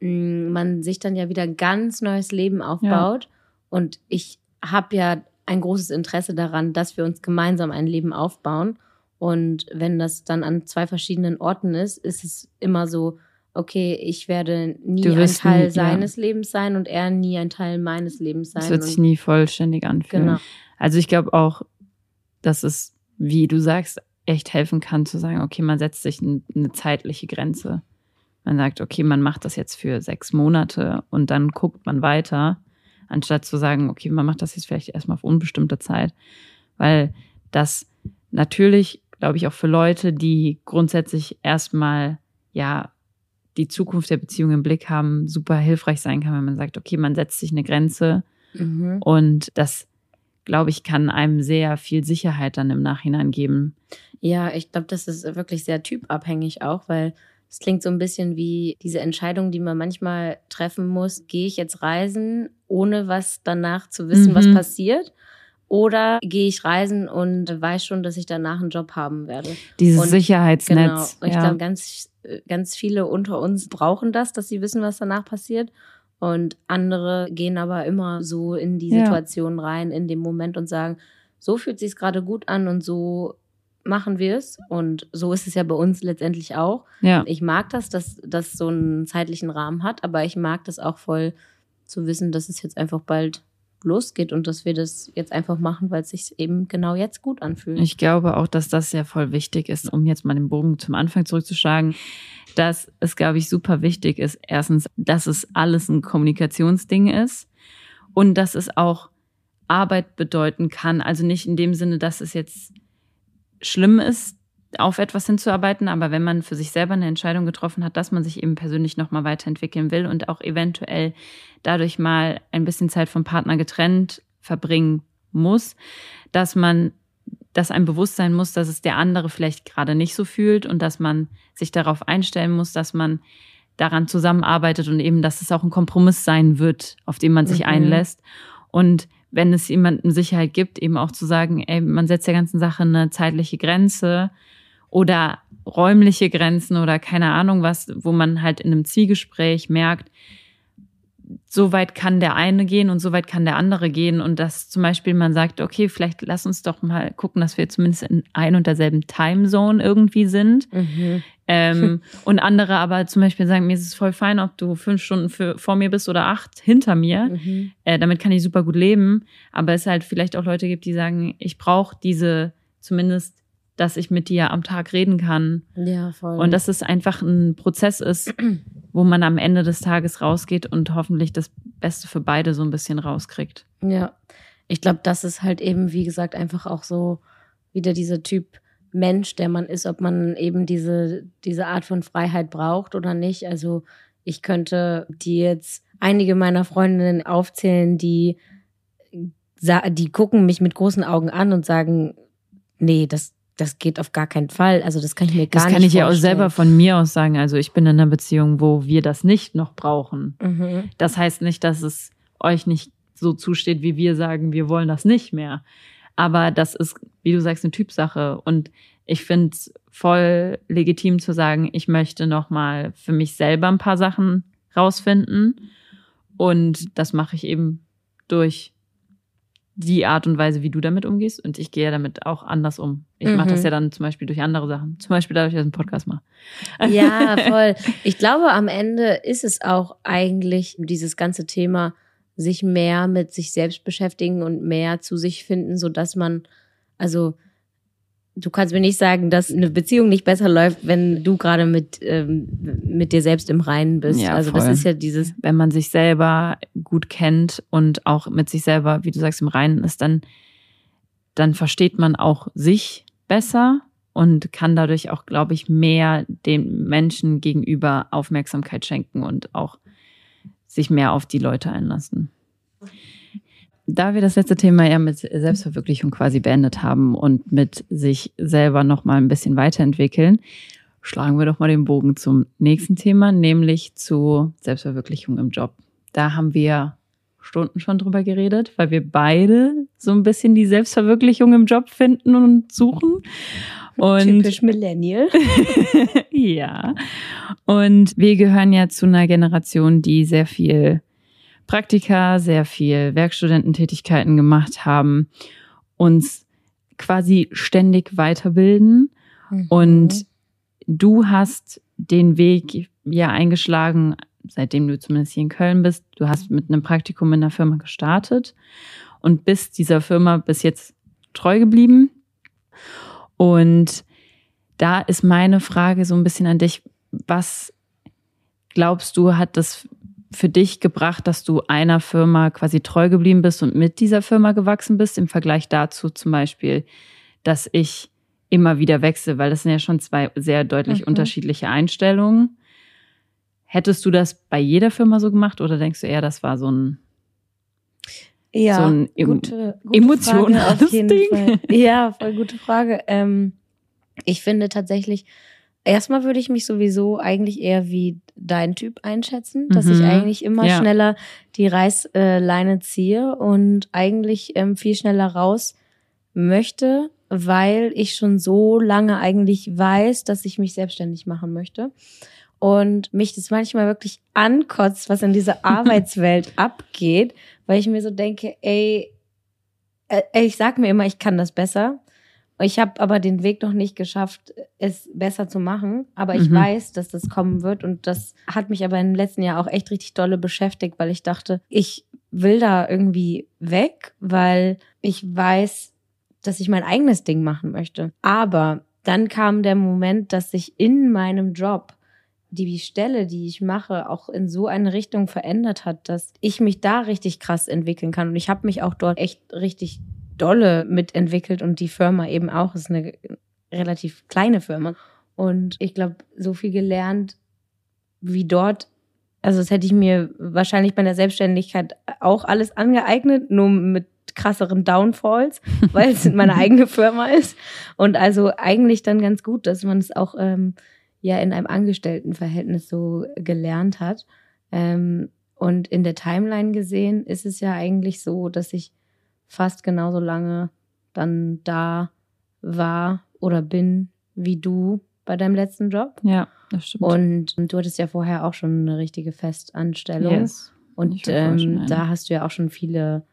mh, mm, man sich dann ja wieder ein ganz neues Leben aufbaut. Ja. Und ich habe ja ein großes Interesse daran, dass wir uns gemeinsam ein Leben aufbauen. Und wenn das dann an zwei verschiedenen Orten ist, ist es immer so, okay, ich werde nie ein Teil nie, seines ja. Lebens sein und er nie ein Teil meines Lebens sein. Das wird sich nie vollständig anfühlen. Genau. Also ich glaube auch, dass es, wie du sagst, echt helfen kann zu sagen, okay, man setzt sich eine zeitliche Grenze. Man sagt, okay, man macht das jetzt für sechs Monate und dann guckt man weiter, anstatt zu sagen, okay, man macht das jetzt vielleicht erstmal auf unbestimmte Zeit. Weil das natürlich glaube ich, auch für Leute, die grundsätzlich erstmal, ja, die Zukunft der Beziehung im Blick haben, super hilfreich sein kann, wenn man sagt, okay, man setzt sich eine Grenze mhm. und das, glaube ich, kann einem sehr viel Sicherheit dann im Nachhinein geben. Ja, ich glaube, das ist wirklich sehr typabhängig auch, weil es klingt so ein bisschen wie diese Entscheidung, die man manchmal treffen muss. Gehe ich jetzt reisen, ohne was danach zu wissen, mhm. was passiert? Oder gehe ich reisen und weiß schon, dass ich danach einen Job haben werde. Dieses und, Sicherheitsnetz. Genau. Ich ja. glaube, ganz, ganz viele unter uns brauchen das, dass sie wissen, was danach passiert. Und andere gehen aber immer so in die Situation ja. rein, in dem Moment und sagen, so fühlt sich gerade gut an und so machen wir es. Und so ist es ja bei uns letztendlich auch. Ja. Ich mag das, dass das so einen zeitlichen Rahmen hat, aber ich mag das auch voll zu wissen, dass es jetzt einfach bald losgeht und dass wir das jetzt einfach machen, weil es sich eben genau jetzt gut anfühlt. Ich glaube auch, dass das sehr voll wichtig ist, um jetzt mal den Bogen zum Anfang zurückzuschlagen, dass es, glaube ich, super wichtig ist. Erstens, dass es alles ein Kommunikationsding ist und dass es auch Arbeit bedeuten kann. Also nicht in dem Sinne, dass es jetzt schlimm ist, auf etwas hinzuarbeiten, aber wenn man für sich selber eine Entscheidung getroffen hat, dass man sich eben persönlich nochmal weiterentwickeln will und auch eventuell dadurch mal ein bisschen Zeit vom Partner getrennt verbringen muss, dass man, dass ein Bewusstsein muss, dass es der andere vielleicht gerade nicht so fühlt und dass man sich darauf einstellen muss, dass man daran zusammenarbeitet und eben, dass es auch ein Kompromiss sein wird, auf den man sich mhm. einlässt. Und wenn es jemandem Sicherheit gibt, eben auch zu sagen, ey, man setzt der ganzen Sache eine zeitliche Grenze oder räumliche Grenzen oder keine Ahnung was, wo man halt in einem Zielgespräch merkt, so weit kann der eine gehen und so weit kann der andere gehen. Und dass zum Beispiel man sagt, okay, vielleicht lass uns doch mal gucken, dass wir zumindest in ein und derselben Timezone irgendwie sind. Mhm. Ähm, [LAUGHS] und andere aber zum Beispiel sagen, mir ist es voll fein, ob du fünf Stunden für, vor mir bist oder acht hinter mir. Mhm. Äh, damit kann ich super gut leben. Aber es halt vielleicht auch Leute gibt, die sagen, ich brauche diese zumindest dass ich mit dir am Tag reden kann. Ja, voll. Und dass es einfach ein Prozess ist, [CLEARS THROAT] wo man am Ende des Tages rausgeht und hoffentlich das Beste für beide so ein bisschen rauskriegt. Ja, ich glaube, das ist halt eben, wie gesagt, einfach auch so wieder dieser Typ Mensch, der man ist, ob man eben diese, diese Art von Freiheit braucht oder nicht. Also ich könnte die jetzt einige meiner Freundinnen aufzählen, die, die gucken mich mit großen Augen an und sagen, nee, das, das geht auf gar keinen Fall. Also das kann ich mir gar nicht Das kann ich ja auch selber von mir aus sagen. Also ich bin in einer Beziehung, wo wir das nicht noch brauchen. Mhm. Das heißt nicht, dass es euch nicht so zusteht, wie wir sagen, wir wollen das nicht mehr. Aber das ist, wie du sagst, eine Typsache. Und ich finde es voll legitim zu sagen, ich möchte noch mal für mich selber ein paar Sachen rausfinden. Und das mache ich eben durch die Art und Weise, wie du damit umgehst. Und ich gehe damit auch anders um. Ich mhm. mache das ja dann zum Beispiel durch andere Sachen. Zum Beispiel dadurch, dass ich einen Podcast mache. Ja, [LAUGHS] voll. Ich glaube, am Ende ist es auch eigentlich dieses ganze Thema, sich mehr mit sich selbst beschäftigen und mehr zu sich finden, so dass man, also du kannst mir nicht sagen, dass eine Beziehung nicht besser läuft, wenn du gerade mit, ähm, mit dir selbst im Reinen bist. Ja, also voll. das ist ja dieses. Wenn man sich selber gut kennt und auch mit sich selber, wie du sagst, im Reinen ist, dann, dann versteht man auch sich besser und kann dadurch auch, glaube ich, mehr den Menschen gegenüber Aufmerksamkeit schenken und auch sich mehr auf die Leute einlassen da wir das letzte Thema ja mit Selbstverwirklichung quasi beendet haben und mit sich selber noch mal ein bisschen weiterentwickeln, schlagen wir doch mal den Bogen zum nächsten Thema, nämlich zu Selbstverwirklichung im Job. Da haben wir Stunden schon drüber geredet, weil wir beide so ein bisschen die Selbstverwirklichung im Job finden und suchen. Und Typisch Millennial. [LAUGHS] ja. Und wir gehören ja zu einer Generation, die sehr viel Praktika, sehr viel Werkstudententätigkeiten gemacht haben, uns quasi ständig weiterbilden. Mhm. Und du hast den Weg ja eingeschlagen, seitdem du zumindest hier in Köln bist. Du hast mit einem Praktikum in einer Firma gestartet und bist dieser Firma bis jetzt treu geblieben. Und da ist meine Frage so ein bisschen an dich, was glaubst du, hat das für dich gebracht, dass du einer Firma quasi treu geblieben bist und mit dieser Firma gewachsen bist, im Vergleich dazu zum Beispiel, dass ich immer wieder wechsle, weil das sind ja schon zwei sehr deutlich mhm. unterschiedliche Einstellungen. Hättest du das bei jeder Firma so gemacht oder denkst du eher, das war so ein, ja, so ein gute, gute emotionales Ding? Fall. Ja, voll gute Frage. Ähm, ich finde tatsächlich, Erstmal würde ich mich sowieso eigentlich eher wie dein Typ einschätzen, dass mhm. ich eigentlich immer ja. schneller die Reißleine ziehe und eigentlich ähm, viel schneller raus möchte, weil ich schon so lange eigentlich weiß, dass ich mich selbstständig machen möchte. Und mich das manchmal wirklich ankotzt, was in dieser [LAUGHS] Arbeitswelt abgeht, weil ich mir so denke, ey, äh, ich sag mir immer, ich kann das besser. Ich habe aber den Weg noch nicht geschafft, es besser zu machen. Aber ich mhm. weiß, dass das kommen wird. Und das hat mich aber im letzten Jahr auch echt richtig dolle beschäftigt, weil ich dachte, ich will da irgendwie weg, weil ich weiß, dass ich mein eigenes Ding machen möchte. Aber dann kam der Moment, dass sich in meinem Job die Stelle, die ich mache, auch in so eine Richtung verändert hat, dass ich mich da richtig krass entwickeln kann. Und ich habe mich auch dort echt richtig dolle mitentwickelt und die Firma eben auch ist eine relativ kleine Firma. Und ich glaube, so viel gelernt wie dort. Also das hätte ich mir wahrscheinlich bei der Selbstständigkeit auch alles angeeignet, nur mit krasseren Downfalls, [LAUGHS] weil es meine eigene Firma ist. Und also eigentlich dann ganz gut, dass man es auch ähm, ja in einem Angestelltenverhältnis so gelernt hat. Ähm, und in der Timeline gesehen ist es ja eigentlich so, dass ich fast genauso lange dann da war oder bin wie du bei deinem letzten Job. Ja, das stimmt. Und, und du hattest ja vorher auch schon eine richtige Festanstellung. Yes. Und ähm, da hast du ja auch schon viele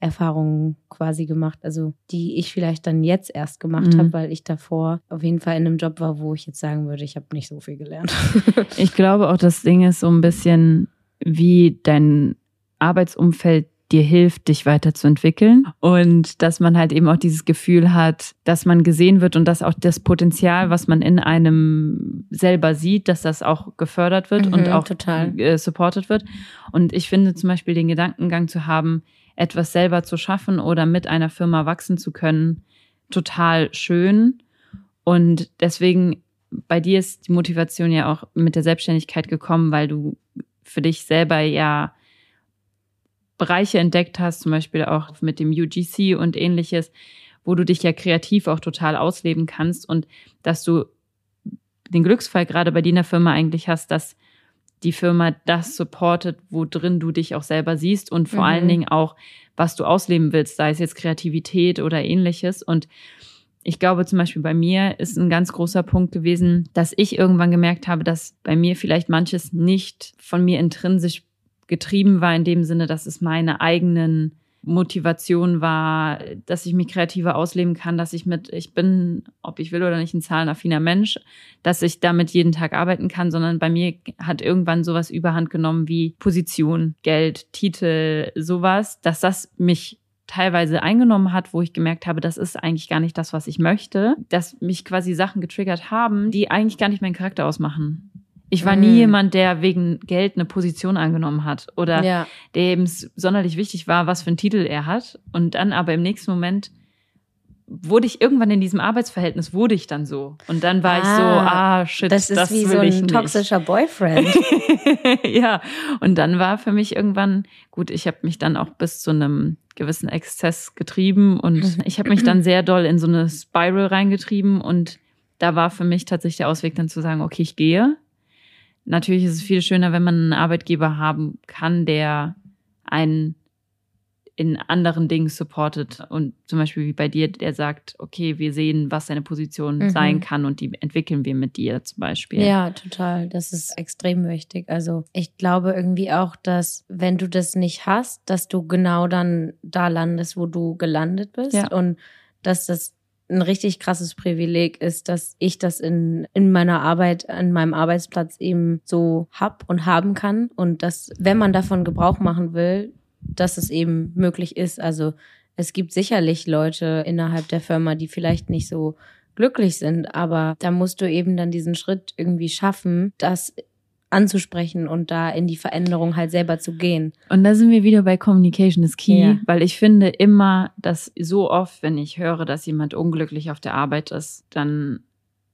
Erfahrungen quasi gemacht, also die ich vielleicht dann jetzt erst gemacht mhm. habe, weil ich davor auf jeden Fall in einem Job war, wo ich jetzt sagen würde, ich habe nicht so viel gelernt. [LAUGHS] ich glaube auch, das Ding ist so ein bisschen, wie dein Arbeitsumfeld dir hilft, dich weiterzuentwickeln und dass man halt eben auch dieses Gefühl hat, dass man gesehen wird und dass auch das Potenzial, was man in einem selber sieht, dass das auch gefördert wird mhm, und auch total. Äh, supported wird. Und ich finde zum Beispiel den Gedankengang zu haben, etwas selber zu schaffen oder mit einer Firma wachsen zu können, total schön. Und deswegen bei dir ist die Motivation ja auch mit der Selbstständigkeit gekommen, weil du für dich selber ja Bereiche entdeckt hast, zum Beispiel auch mit dem UGC und ähnliches, wo du dich ja kreativ auch total ausleben kannst und dass du den Glücksfall gerade bei dir in der Firma eigentlich hast, dass die Firma das supportet, wo drin du dich auch selber siehst und vor mhm. allen Dingen auch, was du ausleben willst, sei es jetzt Kreativität oder ähnliches. Und ich glaube zum Beispiel bei mir ist ein ganz großer Punkt gewesen, dass ich irgendwann gemerkt habe, dass bei mir vielleicht manches nicht von mir intrinsisch getrieben war, in dem Sinne, dass es meine eigenen Motivation war, dass ich mich kreativer ausleben kann, dass ich mit, ich bin, ob ich will oder nicht, ein zahlenaffiner Mensch, dass ich damit jeden Tag arbeiten kann, sondern bei mir hat irgendwann sowas überhand genommen wie Position, Geld, Titel, sowas, dass das mich teilweise eingenommen hat, wo ich gemerkt habe, das ist eigentlich gar nicht das, was ich möchte, dass mich quasi Sachen getriggert haben, die eigentlich gar nicht meinen Charakter ausmachen. Ich war nie mhm. jemand, der wegen Geld eine Position angenommen hat oder ja. der eben sonderlich wichtig war, was für einen Titel er hat. Und dann aber im nächsten Moment wurde ich irgendwann in diesem Arbeitsverhältnis, wurde ich dann so. Und dann war ah, ich so, ah, ah shit, das ist das wie so ein toxischer Boyfriend. [LAUGHS] ja, und dann war für mich irgendwann, gut, ich habe mich dann auch bis zu einem gewissen Exzess getrieben und mhm. ich habe mich dann sehr doll in so eine Spiral reingetrieben und da war für mich tatsächlich der Ausweg dann zu sagen, okay, ich gehe Natürlich ist es viel schöner, wenn man einen Arbeitgeber haben kann, der einen in anderen Dingen supportet und zum Beispiel wie bei dir, der sagt, okay, wir sehen, was deine Position mhm. sein kann und die entwickeln wir mit dir zum Beispiel. Ja, total. Das ist extrem wichtig. Also ich glaube irgendwie auch, dass wenn du das nicht hast, dass du genau dann da landest, wo du gelandet bist ja. und dass das ein richtig krasses Privileg ist, dass ich das in, in meiner Arbeit, an meinem Arbeitsplatz eben so hab und haben kann. Und dass, wenn man davon Gebrauch machen will, dass es eben möglich ist. Also es gibt sicherlich Leute innerhalb der Firma, die vielleicht nicht so glücklich sind, aber da musst du eben dann diesen Schritt irgendwie schaffen, dass anzusprechen und da in die Veränderung halt selber zu gehen. Und da sind wir wieder bei Communication is Key, ja. weil ich finde immer, dass so oft, wenn ich höre, dass jemand unglücklich auf der Arbeit ist, dann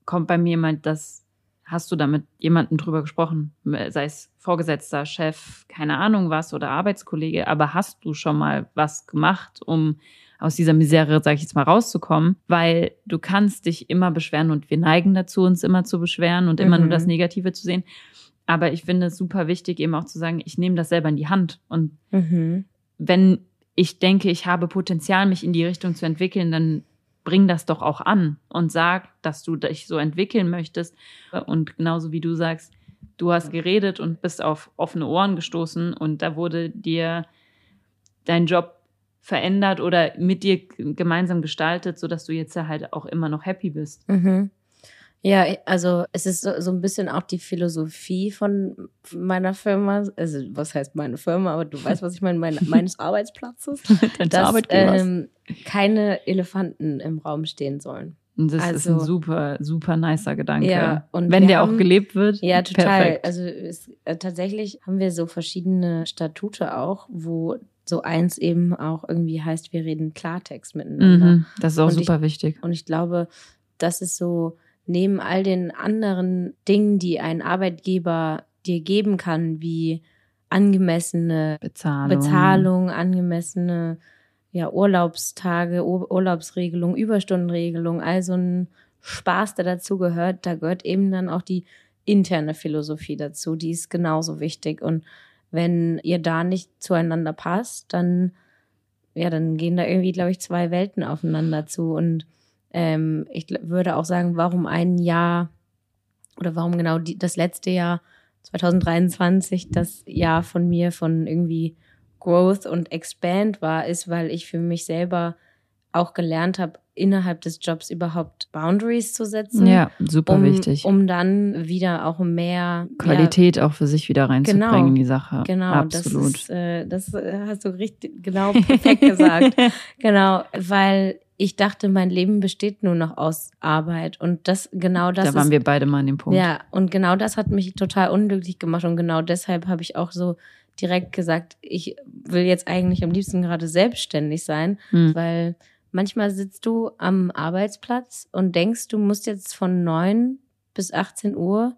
kommt bei mir jemand, das hast du da mit jemandem drüber gesprochen, sei es Vorgesetzter, Chef, keine Ahnung was oder Arbeitskollege, aber hast du schon mal was gemacht, um aus dieser Misere, sage ich jetzt mal, rauszukommen, weil du kannst dich immer beschweren und wir neigen dazu, uns immer zu beschweren und immer mhm. nur das Negative zu sehen. Aber ich finde es super wichtig, eben auch zu sagen, ich nehme das selber in die Hand. Und mhm. wenn ich denke, ich habe Potenzial, mich in die Richtung zu entwickeln, dann bring das doch auch an und sag, dass du dich so entwickeln möchtest. Und genauso wie du sagst, du hast geredet und bist auf offene Ohren gestoßen und da wurde dir dein Job verändert oder mit dir gemeinsam gestaltet, sodass du jetzt halt auch immer noch happy bist. Mhm. Ja, also es ist so, so ein bisschen auch die Philosophie von meiner Firma. Also was heißt meine Firma, aber du [LAUGHS] weißt, was ich meine, meine meines Arbeitsplatzes. [LAUGHS] dass ähm, keine Elefanten im Raum stehen sollen. Und das also, ist ein also super, super nicer Gedanke. Ja, und wenn der haben, auch gelebt wird. Ja, total. Perfekt. Also es, äh, tatsächlich haben wir so verschiedene Statute auch, wo so eins eben auch irgendwie heißt, wir reden Klartext miteinander. Mhm, das ist auch und super ich, wichtig. Und ich glaube, das ist so neben all den anderen Dingen, die ein Arbeitgeber dir geben kann, wie angemessene Bezahlung, Bezahlung angemessene ja, Urlaubstage, Ur Urlaubsregelung, Überstundenregelung, also ein Spaß, der dazu gehört, da gehört eben dann auch die interne Philosophie dazu, die ist genauso wichtig. Und wenn ihr da nicht zueinander passt, dann, ja, dann gehen da irgendwie, glaube ich, zwei Welten aufeinander zu. Und ähm, ich würde auch sagen, warum ein Jahr oder warum genau die, das letzte Jahr 2023 das Jahr von mir von irgendwie Growth und Expand war, ist, weil ich für mich selber auch gelernt habe, innerhalb des Jobs überhaupt Boundaries zu setzen. Ja, super um, wichtig. Um dann wieder auch mehr Qualität ja, auch für sich wieder reinzubringen genau, in die Sache. Genau, absolut. Das, ist, äh, das hast du richtig genau perfekt gesagt. [LAUGHS] genau, weil ich dachte, mein Leben besteht nur noch aus Arbeit und das genau das. Da waren ist, wir beide mal an dem Punkt. Ja, und genau das hat mich total unglücklich gemacht und genau deshalb habe ich auch so direkt gesagt, ich will jetzt eigentlich am liebsten gerade selbstständig sein, hm. weil manchmal sitzt du am Arbeitsplatz und denkst, du musst jetzt von neun bis 18 Uhr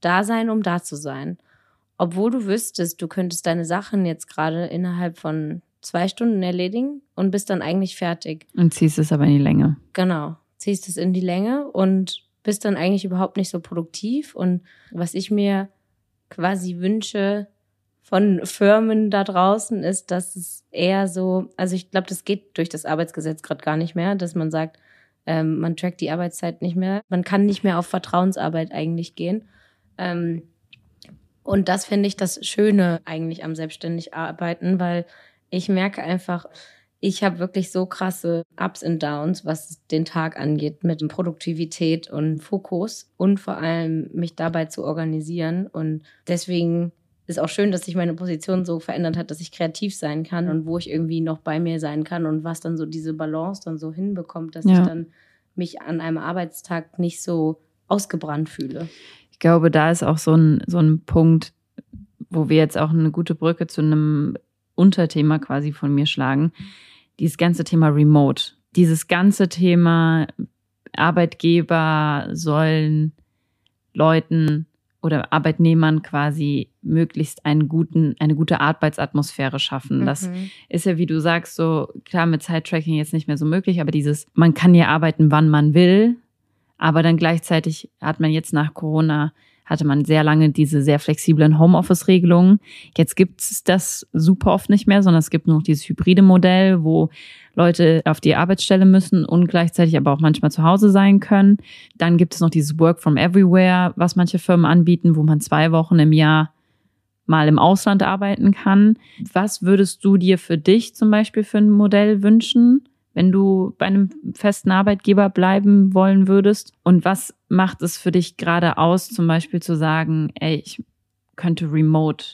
da sein, um da zu sein. Obwohl du wüsstest, du könntest deine Sachen jetzt gerade innerhalb von zwei Stunden erledigen und bist dann eigentlich fertig. Und ziehst es aber in die Länge. Genau, ziehst es in die Länge und bist dann eigentlich überhaupt nicht so produktiv. Und was ich mir quasi wünsche von Firmen da draußen ist, dass es eher so, also ich glaube, das geht durch das Arbeitsgesetz gerade gar nicht mehr, dass man sagt, ähm, man trackt die Arbeitszeit nicht mehr. Man kann nicht mehr auf Vertrauensarbeit eigentlich gehen. Ähm, und das finde ich das Schöne eigentlich am selbstständig arbeiten, weil ich merke einfach, ich habe wirklich so krasse Ups und Downs, was den Tag angeht, mit Produktivität und Fokus und vor allem mich dabei zu organisieren. Und deswegen ist auch schön, dass sich meine Position so verändert hat, dass ich kreativ sein kann und wo ich irgendwie noch bei mir sein kann und was dann so diese Balance dann so hinbekommt, dass ja. ich dann mich an einem Arbeitstag nicht so ausgebrannt fühle. Ich glaube, da ist auch so ein, so ein Punkt, wo wir jetzt auch eine gute Brücke zu einem Unterthema quasi von mir schlagen. Dieses ganze Thema Remote. Dieses ganze Thema Arbeitgeber sollen Leuten oder Arbeitnehmern quasi möglichst einen guten, eine gute Arbeitsatmosphäre schaffen. Mhm. Das ist ja, wie du sagst, so klar mit Zeittracking jetzt nicht mehr so möglich, aber dieses, man kann ja arbeiten, wann man will, aber dann gleichzeitig hat man jetzt nach Corona hatte man sehr lange diese sehr flexiblen Homeoffice-Regelungen. Jetzt gibt es das super oft nicht mehr, sondern es gibt nur noch dieses hybride Modell, wo Leute auf die Arbeitsstelle müssen und gleichzeitig aber auch manchmal zu Hause sein können. Dann gibt es noch dieses Work from Everywhere, was manche Firmen anbieten, wo man zwei Wochen im Jahr mal im Ausland arbeiten kann. Was würdest du dir für dich zum Beispiel für ein Modell wünschen? Wenn du bei einem festen Arbeitgeber bleiben wollen würdest? Und was macht es für dich gerade aus, zum Beispiel zu sagen, ey, ich könnte remote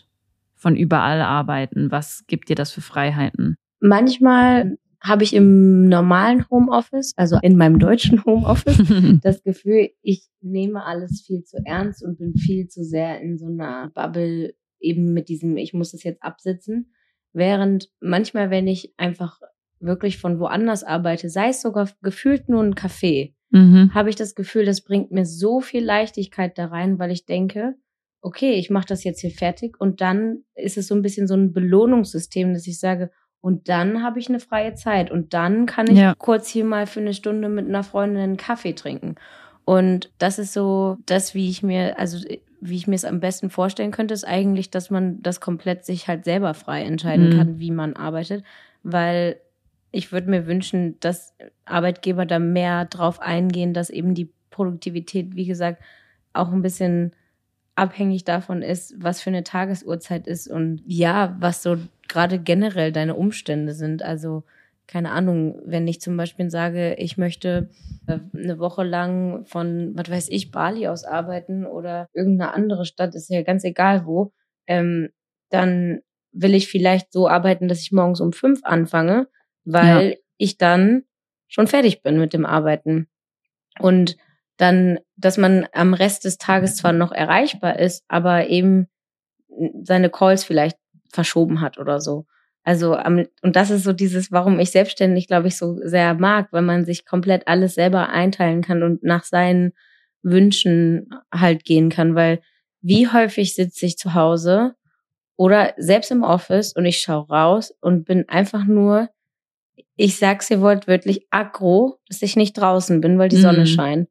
von überall arbeiten? Was gibt dir das für Freiheiten? Manchmal habe ich im normalen Homeoffice, also in meinem deutschen Homeoffice, [LAUGHS] das Gefühl, ich nehme alles viel zu ernst und bin viel zu sehr in so einer Bubble eben mit diesem, ich muss es jetzt absitzen. Während manchmal, wenn ich einfach wirklich von woanders arbeite, sei es sogar gefühlt nur ein Café, mhm. habe ich das Gefühl, das bringt mir so viel Leichtigkeit da rein, weil ich denke, okay, ich mache das jetzt hier fertig und dann ist es so ein bisschen so ein Belohnungssystem, dass ich sage, und dann habe ich eine freie Zeit und dann kann ich ja. kurz hier mal für eine Stunde mit einer Freundin einen Kaffee trinken. Und das ist so das, wie ich mir, also wie ich mir es am besten vorstellen könnte, ist eigentlich, dass man das komplett sich halt selber frei entscheiden mhm. kann, wie man arbeitet, weil ich würde mir wünschen, dass Arbeitgeber da mehr drauf eingehen, dass eben die Produktivität, wie gesagt, auch ein bisschen abhängig davon ist, was für eine Tagesuhrzeit ist und ja, was so gerade generell deine Umstände sind. Also keine Ahnung, wenn ich zum Beispiel sage, ich möchte äh, eine Woche lang von, was weiß ich, Bali aus arbeiten oder irgendeine andere Stadt, ist ja ganz egal wo, ähm, dann will ich vielleicht so arbeiten, dass ich morgens um fünf anfange weil ja. ich dann schon fertig bin mit dem Arbeiten. Und dann, dass man am Rest des Tages zwar noch erreichbar ist, aber eben seine Calls vielleicht verschoben hat oder so. Also, und das ist so dieses, warum ich selbstständig, glaube ich, so sehr mag, wenn man sich komplett alles selber einteilen kann und nach seinen Wünschen halt gehen kann, weil wie häufig sitze ich zu Hause oder selbst im Office und ich schaue raus und bin einfach nur, ich sag's dir wortwörtlich, aggro, dass ich nicht draußen bin, weil die Sonne mhm. scheint.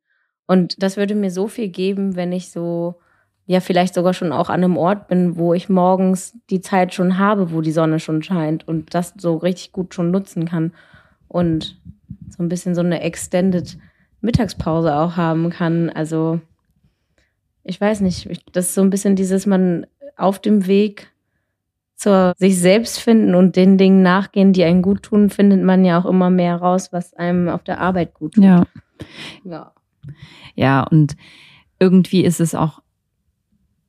Und das würde mir so viel geben, wenn ich so ja vielleicht sogar schon auch an einem Ort bin, wo ich morgens die Zeit schon habe, wo die Sonne schon scheint und das so richtig gut schon nutzen kann und so ein bisschen so eine extended Mittagspause auch haben kann. Also ich weiß nicht, das ist so ein bisschen dieses man auf dem Weg zur sich selbst finden und den Dingen nachgehen, die einen gut tun, findet man ja auch immer mehr raus, was einem auf der Arbeit gut tut. Ja. Ja, ja und irgendwie ist es auch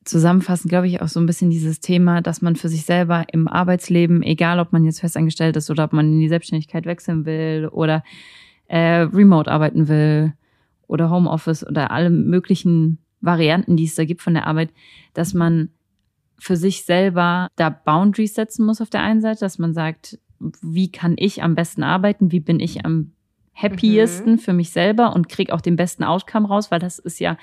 zusammenfassend, glaube ich, auch so ein bisschen dieses Thema, dass man für sich selber im Arbeitsleben, egal ob man jetzt festangestellt ist oder ob man in die Selbstständigkeit wechseln will oder äh, remote arbeiten will oder Homeoffice oder alle möglichen Varianten, die es da gibt von der Arbeit, dass man für sich selber da Boundaries setzen muss auf der einen Seite, dass man sagt, wie kann ich am besten arbeiten, wie bin ich am happiesten mhm. für mich selber und krieg auch den besten Outcome raus, weil das ist ja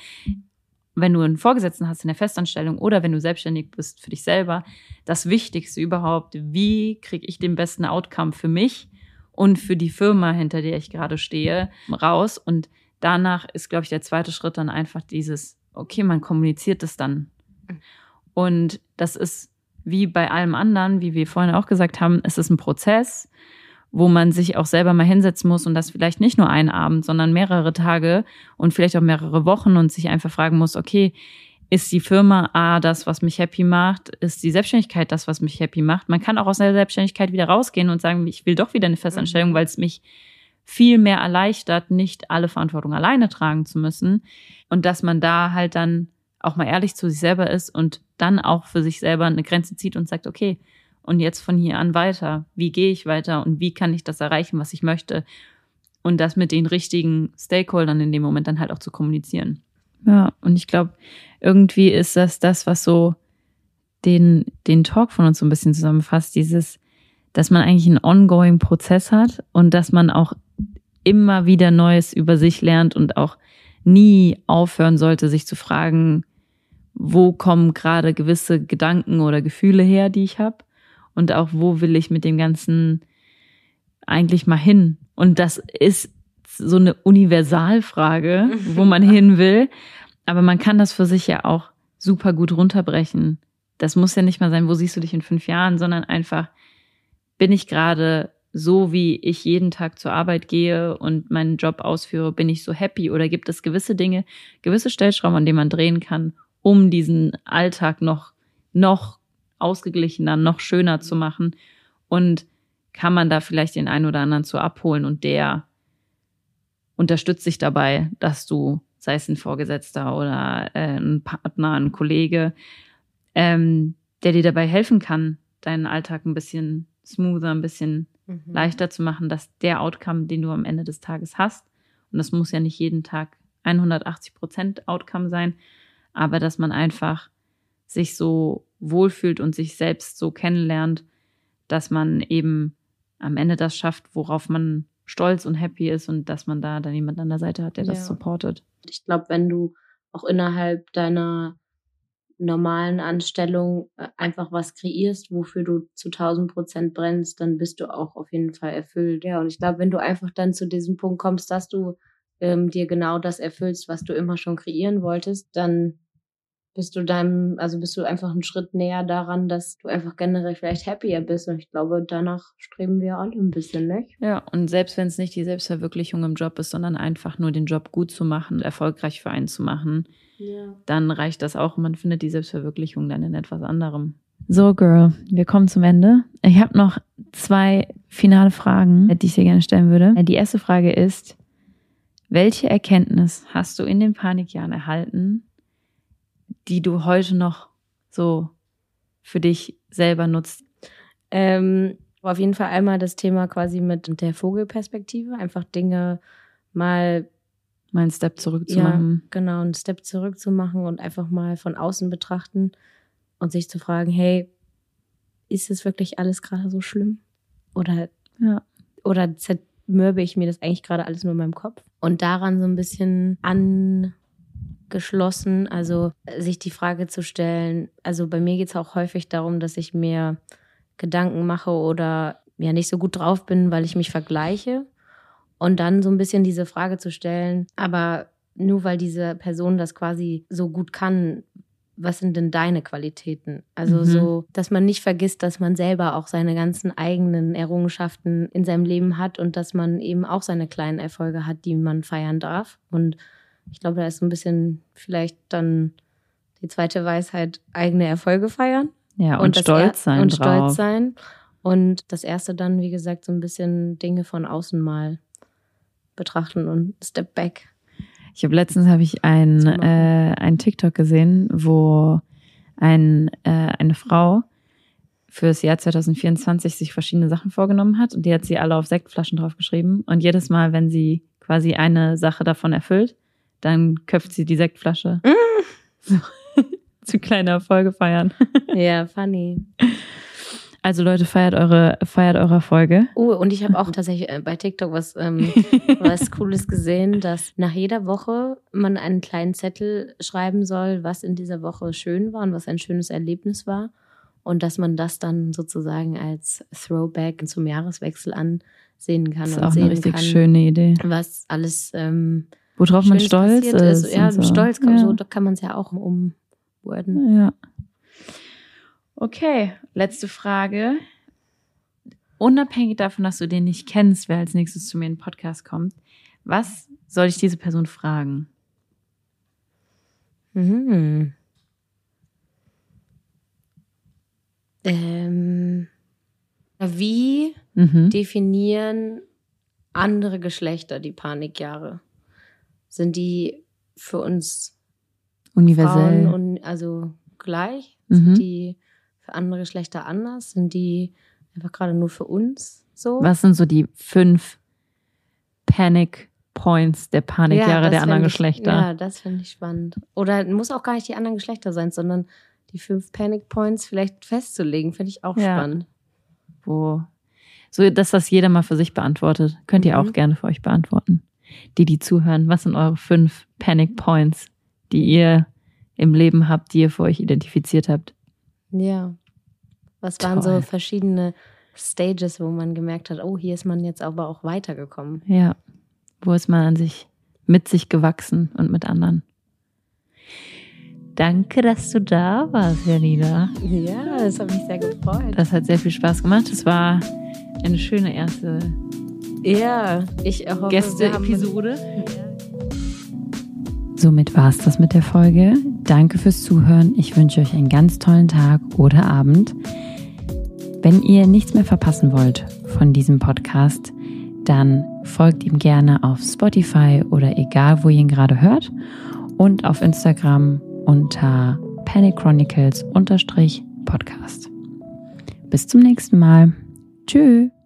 wenn du einen Vorgesetzten hast in der Festanstellung oder wenn du selbstständig bist für dich selber, das Wichtigste überhaupt, wie kriege ich den besten Outcome für mich und für die Firma, hinter der ich gerade stehe, raus. Und danach ist, glaube ich, der zweite Schritt dann einfach dieses, okay, man kommuniziert es dann. Und das ist wie bei allem anderen, wie wir vorhin auch gesagt haben, es ist ein Prozess wo man sich auch selber mal hinsetzen muss und das vielleicht nicht nur einen Abend, sondern mehrere Tage und vielleicht auch mehrere Wochen und sich einfach fragen muss, okay, ist die Firma A das, was mich happy macht? Ist die Selbstständigkeit das, was mich happy macht? Man kann auch aus der Selbstständigkeit wieder rausgehen und sagen, ich will doch wieder eine Festanstellung, mhm. weil es mich viel mehr erleichtert, nicht alle Verantwortung alleine tragen zu müssen. Und dass man da halt dann auch mal ehrlich zu sich selber ist und dann auch für sich selber eine Grenze zieht und sagt, okay, und jetzt von hier an weiter? Wie gehe ich weiter und wie kann ich das erreichen, was ich möchte? Und das mit den richtigen Stakeholdern in dem Moment dann halt auch zu kommunizieren. Ja, und ich glaube, irgendwie ist das das, was so den, den Talk von uns so ein bisschen zusammenfasst, dieses, dass man eigentlich einen ongoing Prozess hat und dass man auch immer wieder Neues über sich lernt und auch nie aufhören sollte, sich zu fragen, wo kommen gerade gewisse Gedanken oder Gefühle her, die ich habe und auch wo will ich mit dem Ganzen eigentlich mal hin. Und das ist so eine Universalfrage, [LAUGHS] wo man hin will. Aber man kann das für sich ja auch super gut runterbrechen. Das muss ja nicht mal sein, wo siehst du dich in fünf Jahren, sondern einfach, bin ich gerade so, wie ich jeden Tag zur Arbeit gehe und meinen Job ausführe, bin ich so happy oder gibt es gewisse Dinge, gewisse Stellschrauben, an denen man drehen kann, um diesen Alltag noch, noch ausgeglichener, noch schöner zu machen und kann man da vielleicht den einen oder anderen zu abholen und der unterstützt sich dabei, dass du, sei es ein Vorgesetzter oder äh, ein Partner, ein Kollege, ähm, der dir dabei helfen kann, deinen Alltag ein bisschen smoother, ein bisschen mhm. leichter zu machen, dass der Outcome, den du am Ende des Tages hast, und das muss ja nicht jeden Tag 180 Prozent Outcome sein, aber dass man einfach sich so wohlfühlt und sich selbst so kennenlernt, dass man eben am Ende das schafft, worauf man stolz und happy ist und dass man da dann jemand an der Seite hat, der ja. das supportet. Ich glaube, wenn du auch innerhalb deiner normalen Anstellung äh, einfach was kreierst, wofür du zu 1000 Prozent brennst, dann bist du auch auf jeden Fall erfüllt. Ja, und ich glaube, wenn du einfach dann zu diesem Punkt kommst, dass du ähm, dir genau das erfüllst, was du immer schon kreieren wolltest, dann bist du deinem, also bist du einfach einen Schritt näher daran, dass du einfach generell vielleicht happier bist. Und ich glaube, danach streben wir alle ein bisschen, nicht? Ja, und selbst wenn es nicht die Selbstverwirklichung im Job ist, sondern einfach nur den Job gut zu machen, erfolgreich für einen zu machen, ja. dann reicht das auch. Man findet die Selbstverwirklichung dann in etwas anderem. So, Girl, wir kommen zum Ende. Ich habe noch zwei finale Fragen, die ich dir gerne stellen würde. Die erste Frage ist, welche Erkenntnis hast du in den Panikjahren erhalten, die du heute noch so für dich selber nutzt? Ähm, auf jeden Fall einmal das Thema quasi mit der Vogelperspektive, einfach Dinge mal mal einen Step zurück zu ja, machen. Genau, einen Step zurück zu machen und einfach mal von außen betrachten und sich zu fragen, hey, ist es wirklich alles gerade so schlimm? Oder, Ja. oder zermürbe ich mir das eigentlich gerade alles nur in meinem Kopf? Und daran so ein bisschen angeschlossen, also äh, sich die Frage zu stellen, also bei mir geht es auch häufig darum, dass ich mir Gedanken mache oder ja nicht so gut drauf bin, weil ich mich vergleiche. Und dann so ein bisschen diese Frage zu stellen, aber nur weil diese Person das quasi so gut kann, was sind denn deine Qualitäten? Also Mhm. so, dass man nicht vergisst, dass man selber auch seine ganzen eigenen Errungenschaften in seinem Leben hat und dass man eben auch seine kleinen Erfolge hat, die man feiern darf. Und ich glaube, da ist so ein bisschen vielleicht dann die zweite Weisheit, eigene Erfolge feiern Ja, und, das stolz sein und drauf. stolz sein. Und das erste dann, wie gesagt, so ein bisschen Dinge von außen mal betrachten und Step Back. Ich habe letztens habe ich ein, äh, ein TikTok gesehen, wo ein, äh, eine Frau fürs Jahr 2024 sich verschiedene Sachen vorgenommen hat und die hat sie alle auf Sektflaschen draufgeschrieben. Und jedes Mal, wenn sie quasi eine Sache davon erfüllt, dann köpft sie die Sektflasche. So, [LAUGHS] zu kleine Erfolge feiern. Ja, funny. [LAUGHS] Also Leute, feiert eure, feiert eure Erfolge. Oh, und ich habe auch tatsächlich äh, bei TikTok was, ähm, [LAUGHS] was Cooles gesehen, dass nach jeder Woche man einen kleinen Zettel schreiben soll, was in dieser Woche schön war und was ein schönes Erlebnis war. Und dass man das dann sozusagen als Throwback zum Jahreswechsel ansehen kann Das ist und auch sehen eine richtig kann, schöne Idee. was alles ähm, Worauf man stolz passiert ist. Ja, so. stolz kann, ja. so, da kann man es ja auch umworden. Ja. Okay, letzte Frage. Unabhängig davon, dass du den nicht kennst, wer als nächstes zu mir in den Podcast kommt, was soll ich diese Person fragen? Mhm. Ähm, wie Mhm. definieren andere Geschlechter die Panikjahre? Sind die für uns Universell. Frauen und also gleich? Mhm. Sind die für andere Geschlechter anders? Sind die einfach gerade nur für uns so? was sind so die fünf Panic Points der Panikjahre das der anderen ich, Geschlechter? Ja, das finde ich spannend. Oder muss auch gar nicht die anderen Geschlechter sein, sondern die fünf Panic Points vielleicht festzulegen, finde ich auch Ja. spannend. Wo, so, dass das jeder mal für sich beantwortet. Könnt ihr Mhm. auch gerne für euch beantworten. Die, die zuhören, was sind eure fünf Panic Points, die ihr im Leben habt, die ihr für euch identifiziert habt? Ja. Was waren Toll. so verschiedene Stages, wo man gemerkt hat, oh, hier ist man jetzt aber auch weitergekommen. Ja. Wo ist man an sich, mit sich gewachsen und mit anderen? Danke, dass du da warst, Janina. Ja, das hat mich sehr gefreut. Das hat sehr viel Spaß gemacht. Es war eine schöne erste ja, ich hoffe, Gäste-Episode. Somit war es das mit der Folge. Danke fürs Zuhören. Ich wünsche euch einen ganz tollen Tag oder Abend. Wenn ihr nichts mehr verpassen wollt von diesem Podcast, dann folgt ihm gerne auf Spotify oder egal, wo ihr ihn gerade hört und auf Instagram unter Panic Chronicles Podcast. Bis zum nächsten Mal. Tschüss.